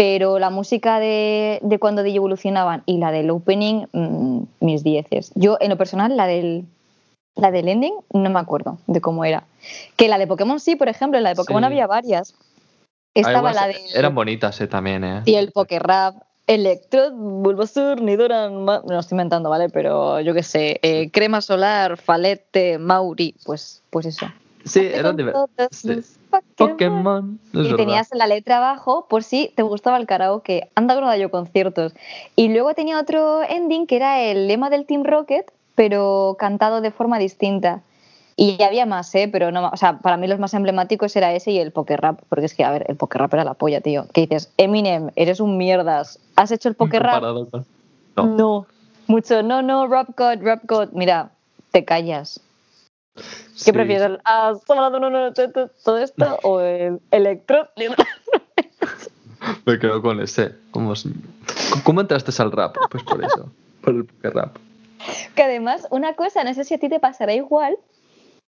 [SPEAKER 1] Pero la música de, de cuando Digi evolucionaban y la del opening, mm, mis dieces. Yo, en lo personal, la del, la del ending, no me acuerdo de cómo era. Que la de Pokémon sí, por ejemplo, en la de Pokémon
[SPEAKER 2] Sí.
[SPEAKER 1] había varias. Estaba
[SPEAKER 2] Algunas
[SPEAKER 1] la de.
[SPEAKER 2] eran bonitas eh, también, ¿eh?
[SPEAKER 1] Y el Pokérap, Electrode, Bulbasur, Nidoran, me lo estoy inventando, ¿vale? Pero yo qué sé, eh, Crema Solar, Falete, Mauri, pues, pues eso.
[SPEAKER 2] Sí,
[SPEAKER 1] con
[SPEAKER 2] divertidas.
[SPEAKER 1] todos
[SPEAKER 2] Sí.
[SPEAKER 1] Pokémon. Y
[SPEAKER 2] verdad.
[SPEAKER 1] tenías la letra abajo por si te gustaba el karaoke. Anda da yo conciertos. Y luego tenía otro ending que era el lema del Team Rocket, pero cantado de forma distinta. Y había más, ¿eh? Pero no, o sea, para mí los más emblemáticos era ese y el Poker Rap, porque es que, a ver, el Poker Rap era la polla, tío. Que dices, Eminem, eres un mierdas. ¿Has hecho el Poker Rap?
[SPEAKER 2] Con- No.
[SPEAKER 1] No. Mucho, no, no, Rap God, Rap God. Mira, te callas. ¿Qué
[SPEAKER 2] Sí.
[SPEAKER 1] prefieres? ¿El ah, Somos no, no, no, to- to- todo esto o el Electro?
[SPEAKER 2] Me quedo con ese. ¿Cómo, es- ¿Cómo entraste al rap? Pues por eso. Por el Poké rap.
[SPEAKER 1] Que además, una cosa, no sé si a ti te pasará igual,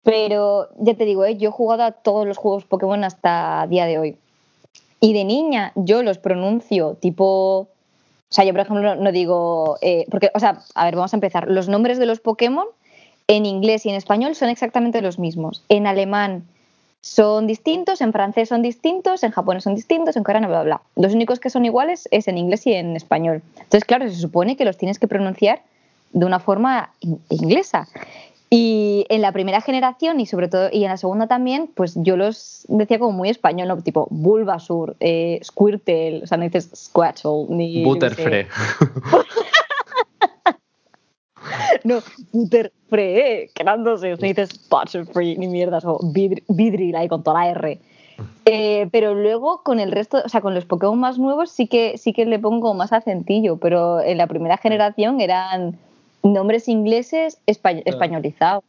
[SPEAKER 1] pero ya te digo, ¿eh? yo he jugado a todos los juegos Pokémon hasta día de hoy. Y de niña yo los pronuncio tipo O sea, yo, por ejemplo, no digo. eh, porque, o sea, a ver, vamos a empezar. Los nombres de los Pokémon en inglés y en español son exactamente los mismos. En alemán son distintos, en francés son distintos, en japonés son distintos, en coreano, bla, bla, bla. Los únicos que son iguales es en inglés y en español. Entonces, claro, se supone que los tienes que pronunciar de una forma in- inglesa. Y en la primera generación y sobre todo y en la segunda también, pues yo los decía como muy español, ¿no? tipo Bulbasur, eh, Squirtle, o sea, no dices Squatchel ni.
[SPEAKER 2] Butterfree.
[SPEAKER 1] No, Butterfree, quedándose, no dices Butterfree ni mierdas, o Vidri- Vidril ahí con toda la R. Eh, pero luego con el resto, o sea, con los Pokémon más nuevos sí que sí que le pongo más acentillo, pero en la primera generación eran nombres ingleses espa- españolizados.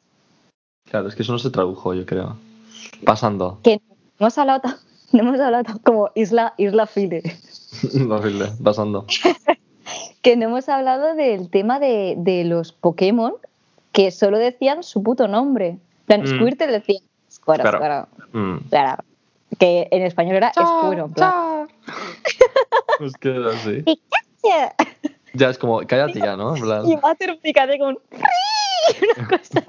[SPEAKER 2] Claro, es que eso no se tradujo, yo creo. Pasando.
[SPEAKER 1] Que no hemos hablado, no hemos hablado como Isla, Isla File.
[SPEAKER 2] Horrible, pasando.
[SPEAKER 1] que no hemos hablado del tema de, de los Pokémon que solo decían su puto nombre. En plan,
[SPEAKER 2] Mm.
[SPEAKER 1] Squirtle decía Squirtle,
[SPEAKER 2] Claro.
[SPEAKER 1] Squirtle,
[SPEAKER 2] Mm.
[SPEAKER 1] Squirtle. que en español era Squirtle.
[SPEAKER 2] Es que era así. Ya es como, cállate ya, ¿no? En plan,
[SPEAKER 1] Y Butterfree casi con una cosa.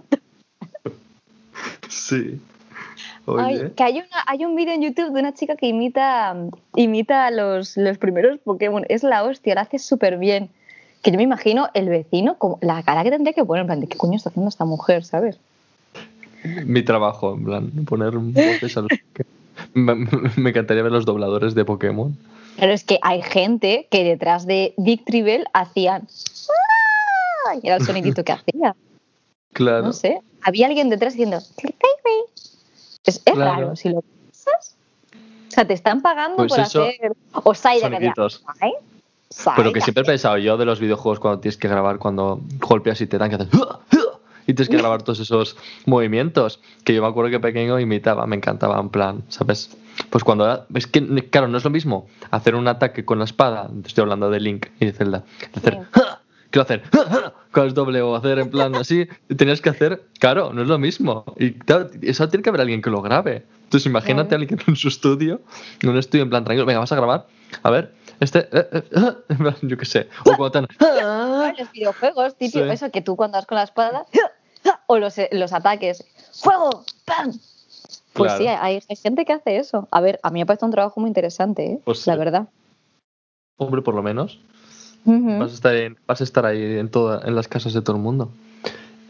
[SPEAKER 2] sí.
[SPEAKER 1] Ay, que hay, una, hay un vídeo en YouTube de una chica que imita, imita a los, los primeros Pokémon. Es la hostia, la hace súper bien. Que yo me imagino el vecino, como la cara que tendría que poner, en plan, ¿de qué coño está haciendo esta mujer, sabes?
[SPEAKER 2] Mi trabajo, en plan, poner voces a los Me, me encantaría ver los dobladores de Pokémon.
[SPEAKER 1] Pero es que hay gente que detrás de Victreebel hacían. "Ah", Y era el sonidito que hacía.
[SPEAKER 2] Claro.
[SPEAKER 1] No sé. Había alguien detrás diciendo. Es, es
[SPEAKER 2] Claro.
[SPEAKER 1] raro, si lo piensas. O sea, te están pagando
[SPEAKER 2] Pues
[SPEAKER 1] por
[SPEAKER 2] eso,
[SPEAKER 1] hacer. O Saida que hacía,
[SPEAKER 2] Soniditos.
[SPEAKER 1] "Sai, Sai",
[SPEAKER 2] Pero que siempre he pensado yo de los videojuegos cuando tienes que grabar, cuando golpeas y te dan que haces. Y tienes que grabar todos esos movimientos que yo me acuerdo que pequeño imitaba, me encantaba, en plan, ¿sabes? Pues cuando era- es que, claro, no es lo mismo hacer un ataque con la espada, estoy hablando de Link y de Zelda, de hacer. Quiero hacer con el doble o hacer en plan así, tenías que hacer, claro, no es lo mismo. Y claro, eso tiene que haber alguien que lo grabe. Entonces imagínate a alguien en su estudio, en un estudio en plan tranquilo, venga, vas a grabar, a ver, este, eh, eh, eh, yo qué sé, o cuando han-
[SPEAKER 1] En los videojuegos, típico,
[SPEAKER 2] Sí.
[SPEAKER 1] eso que tú cuando vas con la espada. O los, los ataques. ¡Fuego! ¡Pam! Pues
[SPEAKER 2] Claro.
[SPEAKER 1] sí, hay, hay gente que hace eso. A ver, a mí me parece un trabajo muy interesante, ¿eh?
[SPEAKER 2] Pues
[SPEAKER 1] la
[SPEAKER 2] sí.
[SPEAKER 1] verdad.
[SPEAKER 2] hombre, por lo menos. Vas a estar, en- vas a estar ahí en, toda, en las casas de todo el mundo.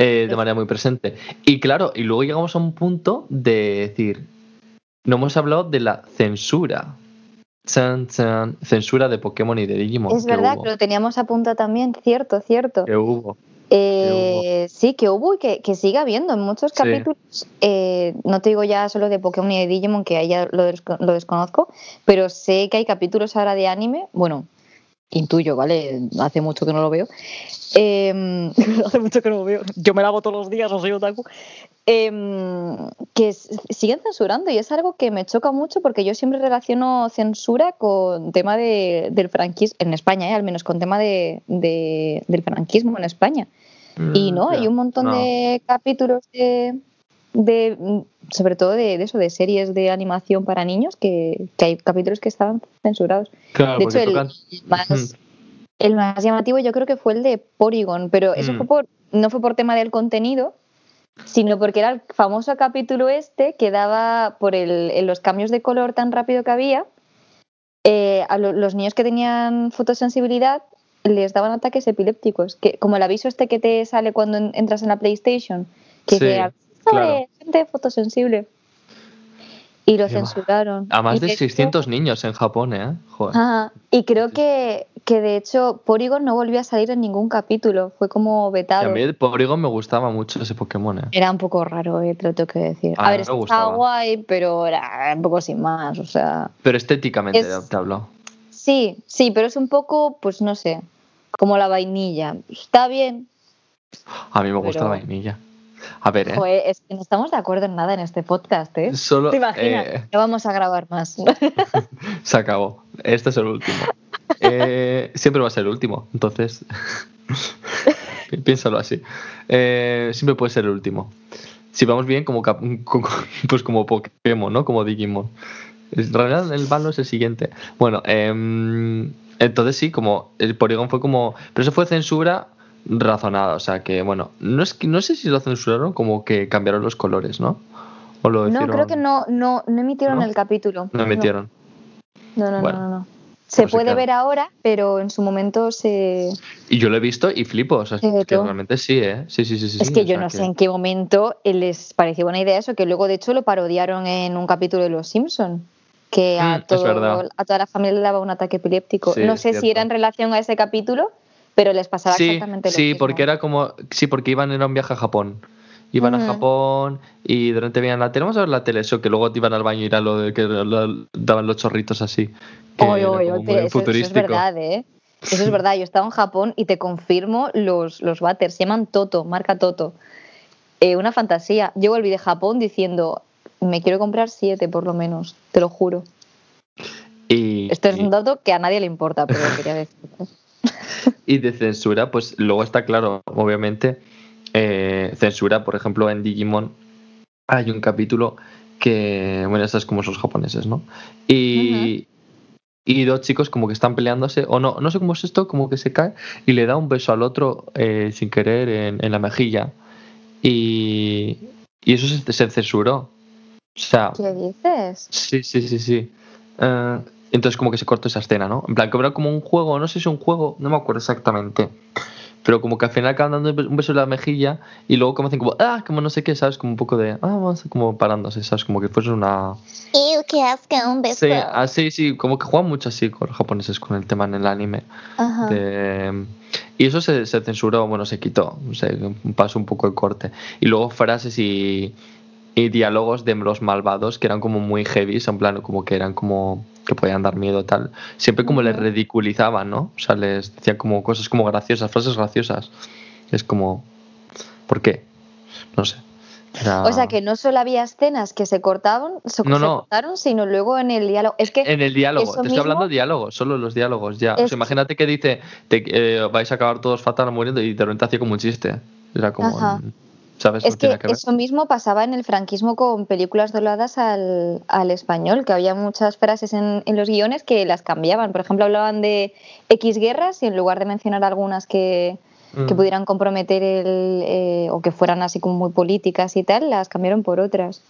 [SPEAKER 2] eh, de manera muy presente. Y claro, y luego llegamos a un punto de decir, no hemos hablado de la censura. Chan, chan, censura de Pokémon y de Digimon.
[SPEAKER 1] Es
[SPEAKER 2] que
[SPEAKER 1] verdad
[SPEAKER 2] hubo,
[SPEAKER 1] que lo teníamos a punta también, cierto, cierto.
[SPEAKER 2] que hubo.
[SPEAKER 1] Eh, sí, que hubo y que, que sigue habiendo en muchos
[SPEAKER 2] Sí.
[SPEAKER 1] capítulos. eh, no te digo ya solo de Pokémon y de Digimon, que ahí ya lo, desco- lo desconozco, pero sé que hay capítulos ahora de anime. Bueno, intuyo, ¿vale? Hace mucho que no lo veo. Em, hace mucho que no lo veo. Yo me lo hago todos los días, no soy otaku. Em, que siguen censurando y es algo que me choca mucho porque yo siempre relaciono censura con tema de, del franquismo, en España, ¿eh? al menos con tema de, de- del franquismo en España. Y
[SPEAKER 2] Mm,
[SPEAKER 1] no,
[SPEAKER 2] ya,
[SPEAKER 1] hay un montón
[SPEAKER 2] no.
[SPEAKER 1] de capítulos de, de, sobre todo de, de eso, de series de animación para niños, que, que hay capítulos que estaban censurados.
[SPEAKER 2] Claro,
[SPEAKER 1] de hecho, el,
[SPEAKER 2] tocan-
[SPEAKER 1] más, el más llamativo yo creo que fue el de Porygon, pero eso
[SPEAKER 2] Mm.
[SPEAKER 1] fue por, no fue por tema del contenido, sino porque era el famoso capítulo este que daba por el, en los cambios de color tan rápido que había, eh, a lo- los niños que tenían fotosensibilidad les daban ataques epilépticos, que como el aviso este que te sale cuando en- entras en la PlayStation, que
[SPEAKER 2] Sí,
[SPEAKER 1] dice "Aviso de
[SPEAKER 2] claro.
[SPEAKER 1] gente fotosensible. Y lo censuraron.
[SPEAKER 2] A más
[SPEAKER 1] Y
[SPEAKER 2] de
[SPEAKER 1] hecho-
[SPEAKER 2] 600 niños en Japón, ¿eh? Joder.
[SPEAKER 1] Y creo que, que de hecho Porygon no volvió a salir en ningún capítulo, fue como
[SPEAKER 2] Y
[SPEAKER 1] vetado.
[SPEAKER 2] a mí Porygon me gustaba mucho ese Pokémon, ¿eh?
[SPEAKER 1] Era un poco raro, eh, te lo tengo que decir.
[SPEAKER 2] A
[SPEAKER 1] ver, estaba guay, pero era un poco sin más, o sea...
[SPEAKER 2] Pero estéticamente
[SPEAKER 1] Es-
[SPEAKER 2] te hablo.
[SPEAKER 1] Sí, sí, pero es un poco, pues no sé, como la vainilla. Está bien,
[SPEAKER 2] A mí me gusta
[SPEAKER 1] Pero-
[SPEAKER 2] la vainilla. A ver, ¿eh?
[SPEAKER 1] Joder, es que no estamos de acuerdo en nada en este podcast, ¿eh?
[SPEAKER 2] Solo,
[SPEAKER 1] ¿Te imaginas?
[SPEAKER 2] eh,
[SPEAKER 1] No vamos a grabar más.
[SPEAKER 2] se acabó. Este es el último. Eh, siempre va a ser el último, entonces. pi- piénsalo así. Eh, siempre puede ser el último. Si vamos bien, como, pues como Pokémon, ¿no? Como Digimon. En realidad, el malo es el siguiente. Bueno, em, Entonces sí, como el Porygon fue como... Pero eso fue censura razonada, o sea que, bueno, no, es que, no sé si lo censuraron, como que cambiaron los colores, ¿no?
[SPEAKER 1] ¿O lo no, creo que no, no, no emitieron el capítulo.
[SPEAKER 2] No emitieron.
[SPEAKER 1] No, no, no, no, Se pues puede ver ahora, pero en su momento se.
[SPEAKER 2] Y yo lo he visto y flipo, o sea, que realmente sí, ¿eh? Sí, sí, sí. sí
[SPEAKER 1] es que yo no sé en qué momento les pareció buena idea eso, que luego de hecho lo parodiaron en un capítulo de Los Simpson que a, mm, todo, a toda la familia le daba un ataque epiléptico. no sé si era en relación a ese capítulo, pero les pasaba exactamente lo
[SPEAKER 2] sí, mismo. Sí, porque era como. Sí, porque iban en un viaje a Japón. Iban a Japón y durante veían la tele. Vamos a ver la tele, eso que luego iban al baño y era lo de que daban los chorritos así.
[SPEAKER 1] Oye, oye, eso, es verdad, ¿eh? Eso es verdad. Yo estaba en Japón y te confirmo los, los waters. Se llaman Toto, marca Toto. Eh, una fantasía. Yo volví de Japón diciendo, me quiero comprar siete por lo menos, te lo juro.
[SPEAKER 2] Y,
[SPEAKER 1] Esto es un dato que a nadie le importa, pero quería decir.
[SPEAKER 2] y de censura, pues luego está claro, obviamente, eh, censura, por ejemplo, en Digimon hay un capítulo que, bueno, estas como son los japoneses, ¿no? Y, y dos chicos como que están peleándose, o no, no sé cómo es esto, como que se cae y le da un beso al otro eh, sin querer en, la mejilla. Y, y eso se, se censuró. O sea,
[SPEAKER 1] ¿Qué dices?
[SPEAKER 2] Sí, sí, sí, sí. Eh, entonces como que se cortó esa escena, ¿no? En plan, que era como un juego, no sé si es un juego, no me acuerdo exactamente. Pero como que al final acaban dando un beso en la mejilla y luego como hacen como, ah, como no sé qué, ¿sabes? Como un poco de, ah, vamos, como parándose, ¿sabes? Como que fuese una...
[SPEAKER 1] qué asco, un beso.
[SPEAKER 2] Sí, así, sí, como que juegan mucho así con los japoneses con el tema en el anime. Ajá. Y eso se, se, censuró, bueno, se quitó, se pasó un poco el corte. Y luego frases y y diálogos de los malvados que eran como muy heavy, en plan como que eran como que podían dar miedo tal. Siempre como les ridiculizaban, ¿no? O sea, les decían como cosas como graciosas, frases graciosas. Es como, ¿por qué? No sé.
[SPEAKER 1] O sea que no solo había escenas que se cortaban, se, cortaron, sino luego en el diálogo. Es que
[SPEAKER 2] en el diálogo, te estoy hablando de diálogo, solo los diálogos, ya. O sea, imagínate que dice, te, eh, vais a acabar todos fatal muriendo y de repente hacía como un chiste. Era como.
[SPEAKER 1] Es que, eso mismo pasaba en el franquismo con películas dobladas al, español, que había muchas frases en, los guiones que las cambiaban. Por ejemplo, hablaban de X guerras y en lugar de mencionar algunas que, mm. pudieran comprometer el, eh, o que fueran así como muy políticas y tal, las cambiaron por otras.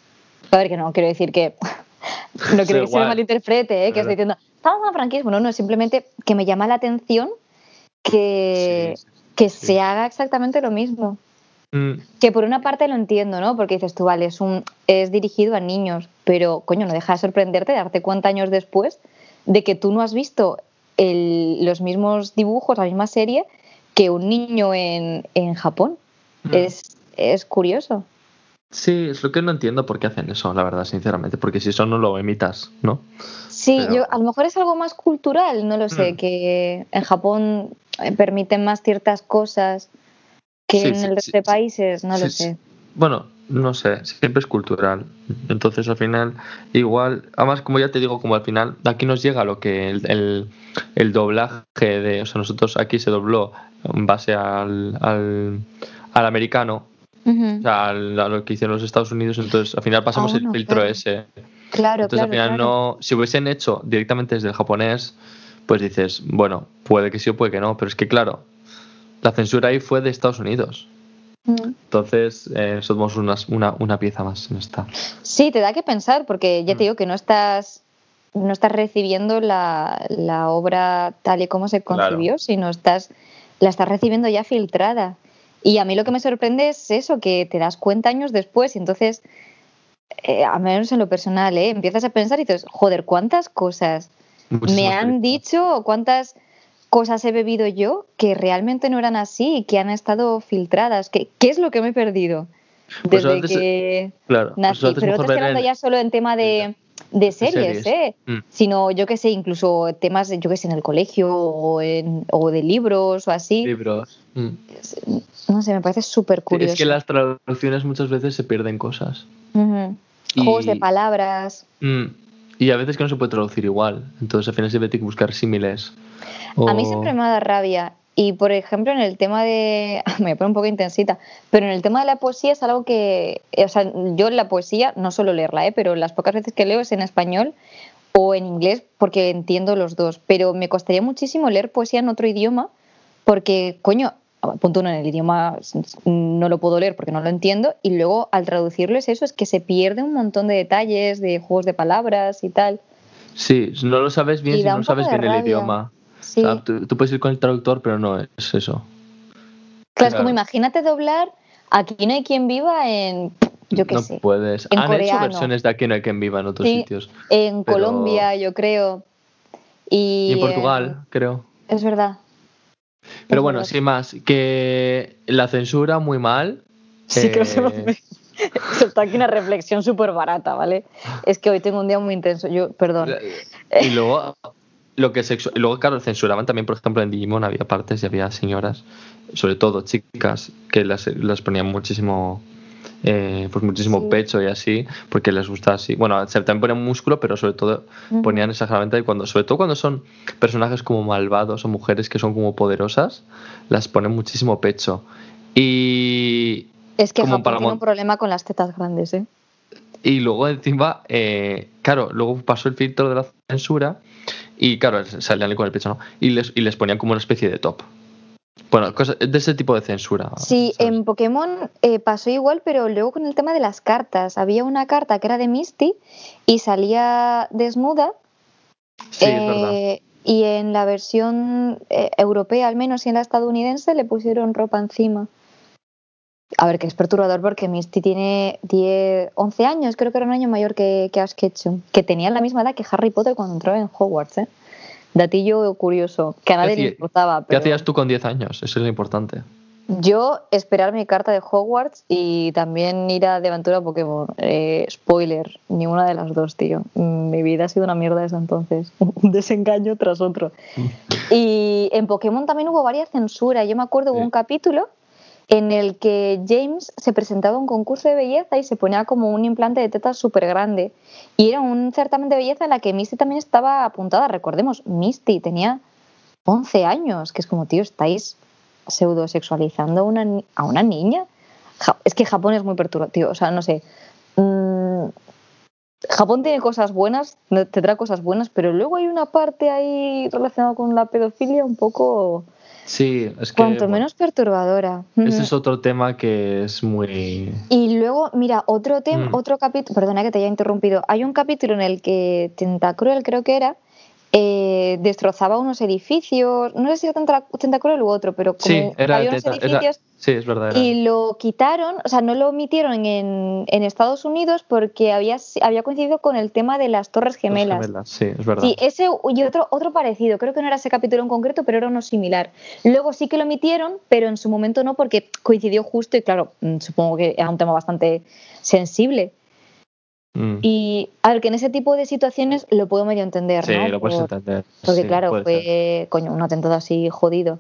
[SPEAKER 1] A ver, que no quiero decir que. no quiero que se malinterprete, ¿eh? que estoy diciendo, estamos en franquismo. No, no, simplemente que me llama la atención que, que se haga exactamente lo mismo. Mm. Que por una parte lo entiendo, ¿no? Porque dices tú, vale, es, un, es dirigido a niños, pero coño, no deja de sorprenderte, de darte cuenta años después de que tú no has visto los mismos dibujos, la misma serie, que un niño en, Japón. Mm. Es, es curioso.
[SPEAKER 2] Sí, es lo que no entiendo por qué hacen eso, la verdad, sinceramente, porque si eso no lo emitas, ¿no?
[SPEAKER 1] Sí, yo, a lo mejor es algo más cultural, no lo sé, mm. que en Japón eh, permiten más ciertas cosas que en el resto de países, no lo sé.
[SPEAKER 2] Bueno, no sé, siempre es cultural. Entonces al final, igual, además como ya te digo, como al final, aquí nos llega lo que el, el, doblaje de, o sea, nosotros aquí se dobló en base al, al, americano, o sea, a lo que hicieron los Estados Unidos, entonces al final pasamos ah, el filtro ese.
[SPEAKER 1] Claro,
[SPEAKER 2] entonces al final no, si hubiesen hecho directamente desde el japonés, pues dices, bueno, puede que sí o puede que no, pero es que claro, la censura ahí fue de Estados Unidos. Mm. Entonces, eh, somos una, una, pieza más en esta.
[SPEAKER 1] Sí, te da que pensar, porque ya te mm. digo que no estás, no estás recibiendo la, obra tal y como se concibió, sino estás, la estás recibiendo ya filtrada. Y a mí lo que me sorprende es eso, que te das cuenta años después y entonces, eh, a menos en lo personal, ¿eh? empiezas a pensar y dices, joder, ¿cuántas cosas me han dicho o cuántas cosas he bebido yo que realmente no eran así y que han estado filtradas. ¿Qué, qué es lo que me he perdido? Pues Desde que
[SPEAKER 2] claro, pues
[SPEAKER 1] nací. Pero no estoy hablando ya solo en tema de, de series, ¿eh? Mm. Sino, yo que sé, incluso temas, yo que sé, en el colegio o, en, o de libros o así.
[SPEAKER 2] Libros. Mm.
[SPEAKER 1] No sé, me parece súper curioso.
[SPEAKER 2] Es que las traducciones muchas veces se pierden cosas.
[SPEAKER 1] Juegos de palabras.
[SPEAKER 2] Mm. Y a veces que no se puede traducir igual. Entonces al final se tiene que buscar símiles.
[SPEAKER 1] A mí siempre me da rabia. Y por ejemplo, en el tema de. Me voy a poner un poco intensita, pero en el tema de la poesía es algo que. O sea, yo la poesía, no suelo leerla, ¿eh? pero las pocas veces que leo es en español o en inglés, porque entiendo los dos, pero me costaría muchísimo leer poesía en otro idioma, porque, coño, punto uno, en el idioma no lo puedo leer porque no lo entiendo, y luego al traducirlo es eso, es que se pierde un montón de detalles, de juegos de palabras y tal.
[SPEAKER 2] Sí, no lo sabes bien si no sabes bien el idioma. tú, puedes ir con el traductor, pero no es eso.
[SPEAKER 1] Claro, es como imagínate doblar Aquí no hay quien viva en yo qué
[SPEAKER 2] no
[SPEAKER 1] sé.
[SPEAKER 2] puedes. Han hecho versiones de Aquí no hay quien viva en otros sitios.
[SPEAKER 1] En Colombia, yo creo. Y,
[SPEAKER 2] en Portugal, eh, creo.
[SPEAKER 1] Es verdad.
[SPEAKER 2] Pero bueno, sin más, que la censura muy mal.
[SPEAKER 1] Sí, que eh... Está aquí una reflexión súper barata, ¿vale? Es que hoy tengo un día muy intenso. Yo, perdón.
[SPEAKER 2] Y luego, lo que sexu luego, claro, censuraban también, por ejemplo, en Digimon había partes y había señoras, sobre todo chicas, que las, las ponían muchísimo. Eh, pues muchísimo pecho y así, porque les gusta así. Bueno, también ponían músculo, pero sobre todo ponían exageradamente, y cuando, sobre todo cuando son personajes como malvados o mujeres que son como poderosas, las ponen muchísimo pecho. Y,
[SPEAKER 1] es que Japón tiene un problema con las tetas grandes, ¿eh?
[SPEAKER 2] Y luego encima, eh, claro, luego pasó el filtro de la censura y claro, salían con el pecho, ¿no? Y les, y les ponían como una especie de top. Bueno, cosas de ese tipo de censura.
[SPEAKER 1] Sí, en Pokémon eh, pasó igual, pero luego con el tema de las cartas. Había una carta que era de Misty y salía desnuda.
[SPEAKER 2] Sí, es verdad.
[SPEAKER 1] Eh, y en la versión europea, al menos, y en la estadounidense, le pusieron ropa encima. A ver, que es perturbador porque Misty tiene 10, 11 años, creo que era un año mayor que, que Ash Ketchum, que tenía la misma edad que Harry Potter cuando entraba en Hogwarts. ¿eh? Datillo curioso, que a nadie le importaba.
[SPEAKER 2] ¿Qué hacías tú con 10 años? Eso es lo importante.
[SPEAKER 1] Yo esperar mi carta de Hogwarts y también ir a de aventura Pokémon. Eh, spoiler, ni una de las dos, tío. Mi vida ha sido una mierda desde entonces. Un desengaño tras otro. y en Pokémon también hubo varias censuras. Yo me acuerdo, hubo un capítulo en el que James se presentaba a un concurso de belleza y se ponía como un implante de tetas súper grande. Y era un certamen de belleza en la que Misty también estaba apuntada. Recordemos, Misty tenía 11 años, que es como, tío, estáis pseudosexualizando a una, a una niña. Es que Japón es muy perturbativo, o sea, no sé. Mm, Japón tiene cosas buenas, tendrá cosas buenas, pero luego hay una parte ahí relacionada con la pedofilia un poco
[SPEAKER 2] Sí, es que.
[SPEAKER 1] Cuanto menos perturbadora.
[SPEAKER 2] Ese es otro tema que es muy.
[SPEAKER 1] Y luego, mira, otro tema, mm. otro capítulo. Perdona que te haya interrumpido. Hay un capítulo en el que Tentacruel, creo que era, eh, destrozaba unos edificios, no sé si era Tentacruel u otro, pero como había unos edificios
[SPEAKER 2] sí, es verdad,
[SPEAKER 1] y lo quitaron, o sea, no lo omitieron en, en, Estados Unidos porque había, había coincidido con el tema de las Torres Gemelas.
[SPEAKER 2] gemelas sí, es verdad.
[SPEAKER 1] Sí, ese y otro, otro parecido, creo que no era ese capítulo en concreto, pero era uno similar. Luego sí que lo omitieron, pero en su momento no porque coincidió justo y claro, mm, supongo que era un tema bastante sensible. Mm. Y a ver, que en ese tipo de situaciones lo puedo medio entender,
[SPEAKER 2] sí,
[SPEAKER 1] ¿no?
[SPEAKER 2] lo puedes entender.
[SPEAKER 1] Porque claro, fue coño, un atentado así jodido.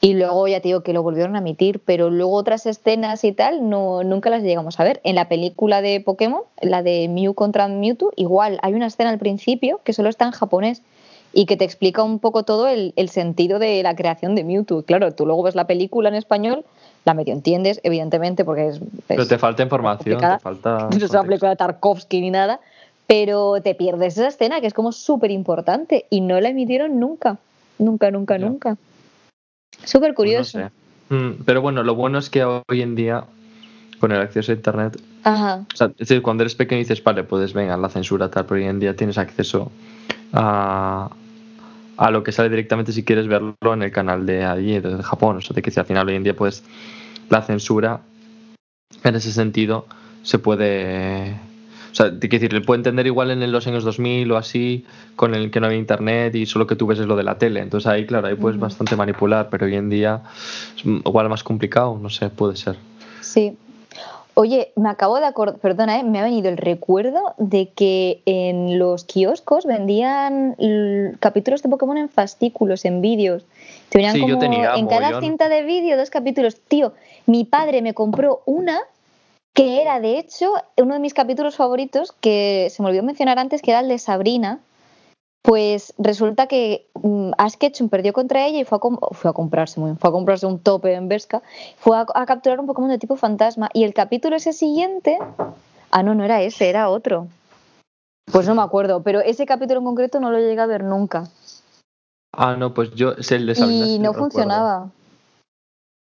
[SPEAKER 1] Y luego ya te digo que lo volvieron a emitir, pero luego otras escenas y tal no, nunca las llegamos a ver. En la película de Pokémon, la de Mew contra Mewtwo, igual hay una escena al principio que solo está en japonés y que te explica un poco todo el, el sentido de la creación de Mewtwo. Claro, tú luego ves la película en español la medio entiendes, evidentemente, porque es.
[SPEAKER 2] pero te falta información, te falta.
[SPEAKER 1] No es una película de Tarkovsky ni nada, pero te pierdes esa escena que es como súper importante y no la emitieron nunca. Nunca, nunca, nunca. Súper pues curioso.
[SPEAKER 2] Mm, pero bueno, lo bueno es que hoy en día, con el acceso a internet.
[SPEAKER 1] Ajá.
[SPEAKER 2] O sea, es decir, cuando eres pequeño dices, vale, puedes, venga, la censura tal, pero hoy en día tienes acceso a, a lo que sale directamente si quieres verlo en el canal de allí, de Japón. O sea, de que si al final hoy en día, pues, la censura, en ese sentido, se puede. O sea, te quiero decir, le puede entender igual en los años 2000 o así, con el que no había internet y solo que tú ves es lo de la tele. Entonces ahí, claro, ahí puedes bastante manipular, pero hoy en día es igual más complicado, no sé, puede ser.
[SPEAKER 1] Sí, Oye, me acabo de acordar, perdona, ¿eh? me ha venido el recuerdo de que en los kioscos vendían capítulos de Pokémon en fascículos, en vídeos. Te venían como en cada cinta de vídeo dos capítulos. Tío, mi padre me compró una que era, de hecho, uno de mis capítulos favoritos, que se me olvidó mencionar antes, que era el de Sabrina, pues resulta que um, Ash Ketchum perdió contra ella y fue a, fue a comprarse muy fue a comprarse un tope en Berska, fue a, capturar un Pokémon de tipo fantasma y el capítulo ese siguiente, ah no, no era ese, era otro. Pues no me acuerdo, pero ese capítulo en concreto no lo llegué a ver nunca.
[SPEAKER 2] Ah, no, pues yo es el de.
[SPEAKER 1] Y no
[SPEAKER 2] recuerdo.
[SPEAKER 1] funcionaba.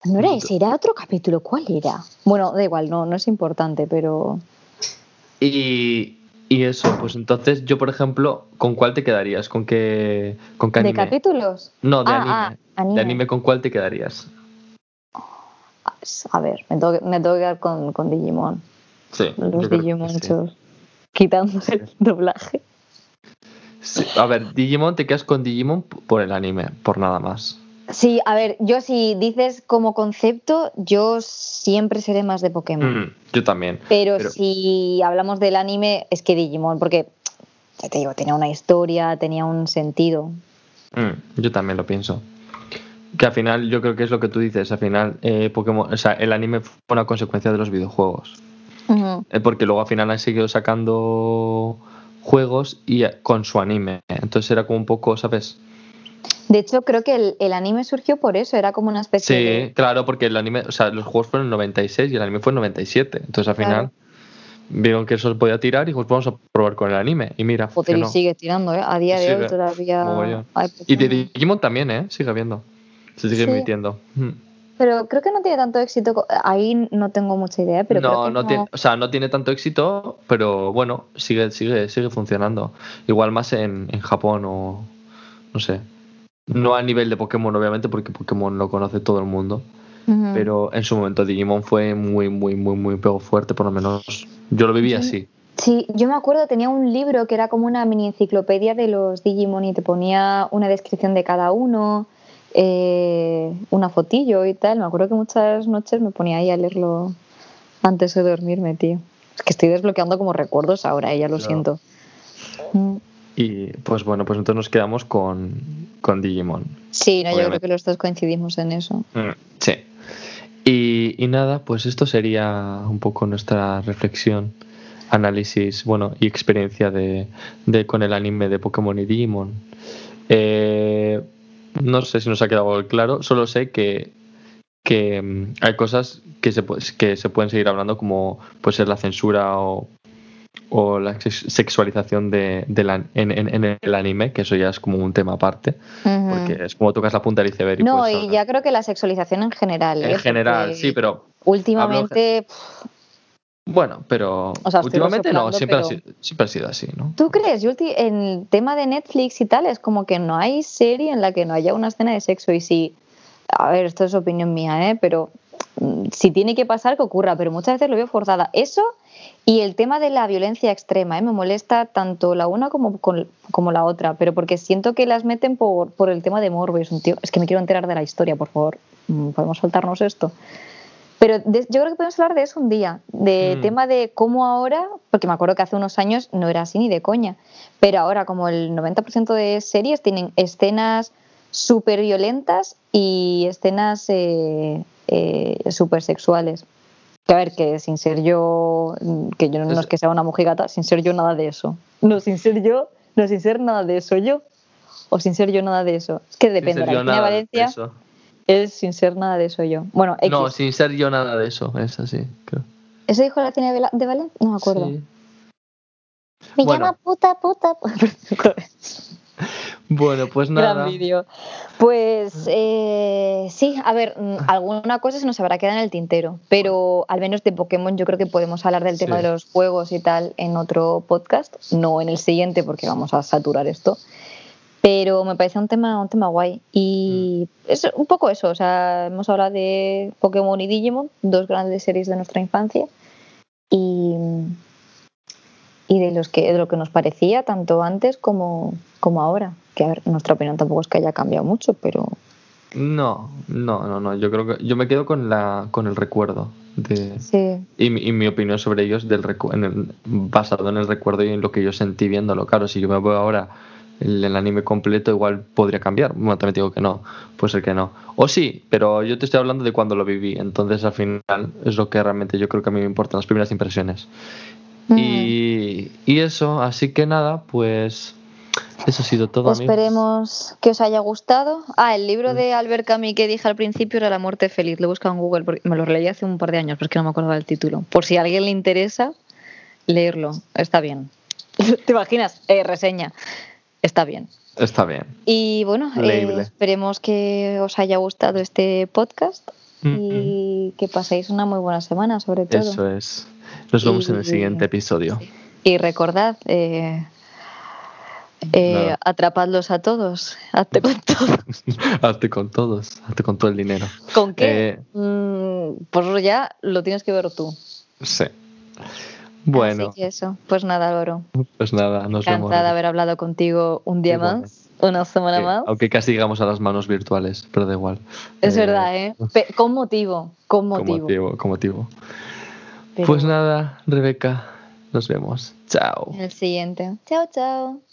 [SPEAKER 1] No era
[SPEAKER 2] No,
[SPEAKER 1] ese, era otro capítulo. ¿Cuál era? Bueno, da igual, no, no es importante, pero.
[SPEAKER 2] Y, y eso, pues entonces yo, por ejemplo, ¿con cuál te quedarías? ¿Con qué, con qué
[SPEAKER 1] ¿De
[SPEAKER 2] anime?
[SPEAKER 1] capítulos?
[SPEAKER 2] No, de
[SPEAKER 1] Ah,
[SPEAKER 2] anime.
[SPEAKER 1] ah, anime.
[SPEAKER 2] De anime, ¿con cuál te quedarías?
[SPEAKER 1] A ver, me tengo, que- me tengo que quedar con, con Digimon.
[SPEAKER 2] Sí.
[SPEAKER 1] Los
[SPEAKER 2] que
[SPEAKER 1] Digimonchos. Quitando el doblaje.
[SPEAKER 2] sí. Sí, A ver, Digimon, te quedas con Digimon por el anime, por nada más.
[SPEAKER 1] Sí, a ver, yo si dices como concepto, yo siempre seré más de Pokémon.
[SPEAKER 2] Mm, yo también.
[SPEAKER 1] Pero,
[SPEAKER 2] Pero-
[SPEAKER 1] si hablamos del anime, es que Digimon, porque ya te digo, tenía una historia, tenía un sentido.
[SPEAKER 2] Mm, yo también lo pienso. Que al final, yo creo que es lo que tú dices. Al final, eh, Pokémon, o sea, el anime fue una consecuencia de los videojuegos.
[SPEAKER 1] Ujú.
[SPEAKER 2] Eh, porque luego al final han seguido sacando juegos y eh, con su anime. Entonces era como un poco, ¿sabes?
[SPEAKER 1] De hecho, creo que el, el anime surgió por eso, era como una especie
[SPEAKER 2] Sí,
[SPEAKER 1] de...
[SPEAKER 2] claro, porque el anime, o sea, los juegos fueron en 96 y el anime fue en 97. Entonces al final
[SPEAKER 1] Claro.
[SPEAKER 2] vieron que eso se podía tirar y pues vamos a probar con el anime. Y mira,
[SPEAKER 1] Joder, y sigue tirando, ¿eh? A día de hoy todavía hay
[SPEAKER 2] Y de. Digimon también, ¿eh? Sigue habiendo. Se sigue
[SPEAKER 1] Sí.
[SPEAKER 2] emitiendo.
[SPEAKER 1] Pero creo que no tiene tanto éxito. Ahí no tengo mucha idea, pero creo
[SPEAKER 2] no,
[SPEAKER 1] que
[SPEAKER 2] no
[SPEAKER 1] no.
[SPEAKER 2] tiene, o sea, no tiene tanto éxito, pero bueno, sigue, sigue, sigue funcionando. Igual más en, en Japón o no sé. No a nivel de Pokémon, obviamente, porque Pokémon lo conoce todo el mundo. Pero en su momento Digimon fue muy, muy, muy, muy pego fuerte, por lo menos yo lo viví así.
[SPEAKER 1] Sí, yo me acuerdo, tenía un libro que era como una mini enciclopedia de los Digimon y te ponía una descripción de cada uno, eh, una fotillo y tal. Me acuerdo que muchas noches me ponía ahí a leerlo antes de dormirme, tío. Es que estoy desbloqueando como recuerdos ahora, eh, ya lo
[SPEAKER 2] Claro.
[SPEAKER 1] siento.
[SPEAKER 2] Y pues bueno, pues entonces nos quedamos con, con Digimon.
[SPEAKER 1] Sí, no, yo creo que los dos coincidimos en eso.
[SPEAKER 2] Sí. Y, y nada, pues esto sería un poco nuestra reflexión, análisis, bueno, y experiencia de, de con el anime de Pokémon y Digimon. Eh, no sé si nos ha quedado claro, solo sé que, que mm, hay cosas que se, que se pueden seguir hablando como puede ser la censura o, o la sex- sexualización de, an- en, en- en el anime, que eso ya es como un tema aparte, porque es como tocas la punta del iceberg. y
[SPEAKER 1] No, y
[SPEAKER 2] hablar.
[SPEAKER 1] ya creo que la sexualización en general. ¿eh?
[SPEAKER 2] En general,
[SPEAKER 1] Porque
[SPEAKER 2] sí, pero
[SPEAKER 1] Últimamente,
[SPEAKER 2] bueno, pero
[SPEAKER 1] O sea, estoy
[SPEAKER 2] últimamente no, siempre, ha sido, siempre ha sido así, ¿no?
[SPEAKER 1] ¿tú crees? Yo en el tema de Netflix y tal, es como que no hay serie en la que no haya una escena de sexo. Y si, a ver, esto es opinión mía, ¿eh? pero mm, si tiene que pasar, que ocurra, pero muchas veces lo veo forzada. Eso y el tema de la violencia extrema, ¿eh? me molesta tanto la una como, como la otra, pero porque siento que las meten por, por el tema de morbo. Es, un tío, es que me quiero enterar de la historia, por favor, Mm, podemos saltarnos esto. Pero de- yo creo que podemos hablar de eso un día, de
[SPEAKER 2] Mm.
[SPEAKER 1] tema de cómo ahora, porque me acuerdo que hace unos años no era así ni de coña, pero ahora como el 90% de series tienen escenas súper violentas y escenas eh, eh, súper sexuales. Que a ver, que sin ser yo, que yo no
[SPEAKER 2] Es-
[SPEAKER 1] es que sea una mojigata, sin ser yo nada de eso. No, sin ser yo, no, sin ser nada de eso yo, o sin ser yo nada de eso. Es que depende,
[SPEAKER 2] sin ser
[SPEAKER 1] la
[SPEAKER 2] yo
[SPEAKER 1] Virginia
[SPEAKER 2] nada de
[SPEAKER 1] Valencia
[SPEAKER 2] eso.
[SPEAKER 1] es sin ser nada de eso yo. Bueno, X.
[SPEAKER 2] No, sin ser yo nada de eso, es así, creo.
[SPEAKER 1] ¿Eso dijo la Vela- de Valencia? No me acuerdo.
[SPEAKER 2] Sí.
[SPEAKER 1] Me
[SPEAKER 2] Bueno.
[SPEAKER 1] llama puta, puta.
[SPEAKER 2] Bueno, pues nada.
[SPEAKER 1] Gran vídeo. Pues eh, sí, a ver, mm, alguna cosa se nos habrá quedado en el tintero, pero al menos de Pokémon yo creo que podemos hablar del tema
[SPEAKER 2] Sí.
[SPEAKER 1] de los juegos y tal en otro podcast, no en el siguiente porque vamos a saturar esto. Pero me parece un tema, un tema guay. Y
[SPEAKER 2] Mm.
[SPEAKER 1] es un poco eso, o sea, hemos hablado de Pokémon y Digimon, dos grandes series de nuestra infancia. Y, y de los que de lo que nos parecía tanto antes como, como ahora. Que a ver, nuestra opinión tampoco es que haya cambiado mucho, pero
[SPEAKER 2] No, no, no, no. Yo creo que yo me quedo con la con el recuerdo de
[SPEAKER 1] sí.
[SPEAKER 2] y, mi- y mi opinión sobre ellos del recu- en el- basado en el recuerdo y en lo que yo sentí viéndolo. Claro, si yo me veo ahora el, el anime completo, igual podría cambiar. Bueno, también digo que no, puede ser que no. O sí, pero yo te estoy hablando de cuando lo viví. Entonces, al final, es lo que realmente yo creo que a mí me importan las primeras impresiones.
[SPEAKER 1] Mm.
[SPEAKER 2] Y, y eso, así que nada, pues eso ha sido todo, amigos.
[SPEAKER 1] Esperemos que os haya gustado. Ah, el libro de Albert Camus que dije al principio era La muerte feliz. Lo he buscado en Google porque me lo leí hace un par de años, pero es que no me acordaba del título. Por si a alguien le interesa leerlo, está bien. ¿Te imaginas? Eh, reseña. Está bien.
[SPEAKER 2] Está bien.
[SPEAKER 1] Y bueno, eh, esperemos que os haya gustado este podcast
[SPEAKER 2] Mm,
[SPEAKER 1] y que paséis una muy buena semana, sobre todo.
[SPEAKER 2] Eso es. Nos vemos en el siguiente episodio.
[SPEAKER 1] Y recordad, eh, eh, atrapadlos a todos. Hazte con todo.
[SPEAKER 2] hazte con todos, hazte con todo el dinero.
[SPEAKER 1] ¿Con qué?
[SPEAKER 2] Eh,
[SPEAKER 1] Mm, pues ya lo tienes que ver tú.
[SPEAKER 2] sí. Bueno,
[SPEAKER 1] Así que eso. Pues nada, Álvaro.
[SPEAKER 2] pues nada, nos vemos.
[SPEAKER 1] Encantada de haber hablado contigo un día más, una semana
[SPEAKER 2] Sí,
[SPEAKER 1] más.
[SPEAKER 2] Aunque casi llegamos a las manos virtuales, pero da igual.
[SPEAKER 1] Es
[SPEAKER 2] Eh,
[SPEAKER 1] verdad, ¿eh? Pe- con motivo, con
[SPEAKER 2] Con
[SPEAKER 1] motivo.
[SPEAKER 2] motivo, con motivo.
[SPEAKER 1] Pero
[SPEAKER 2] Pues nada, Rebeca, nos vemos. Chao.
[SPEAKER 1] En el siguiente. Chao, chao.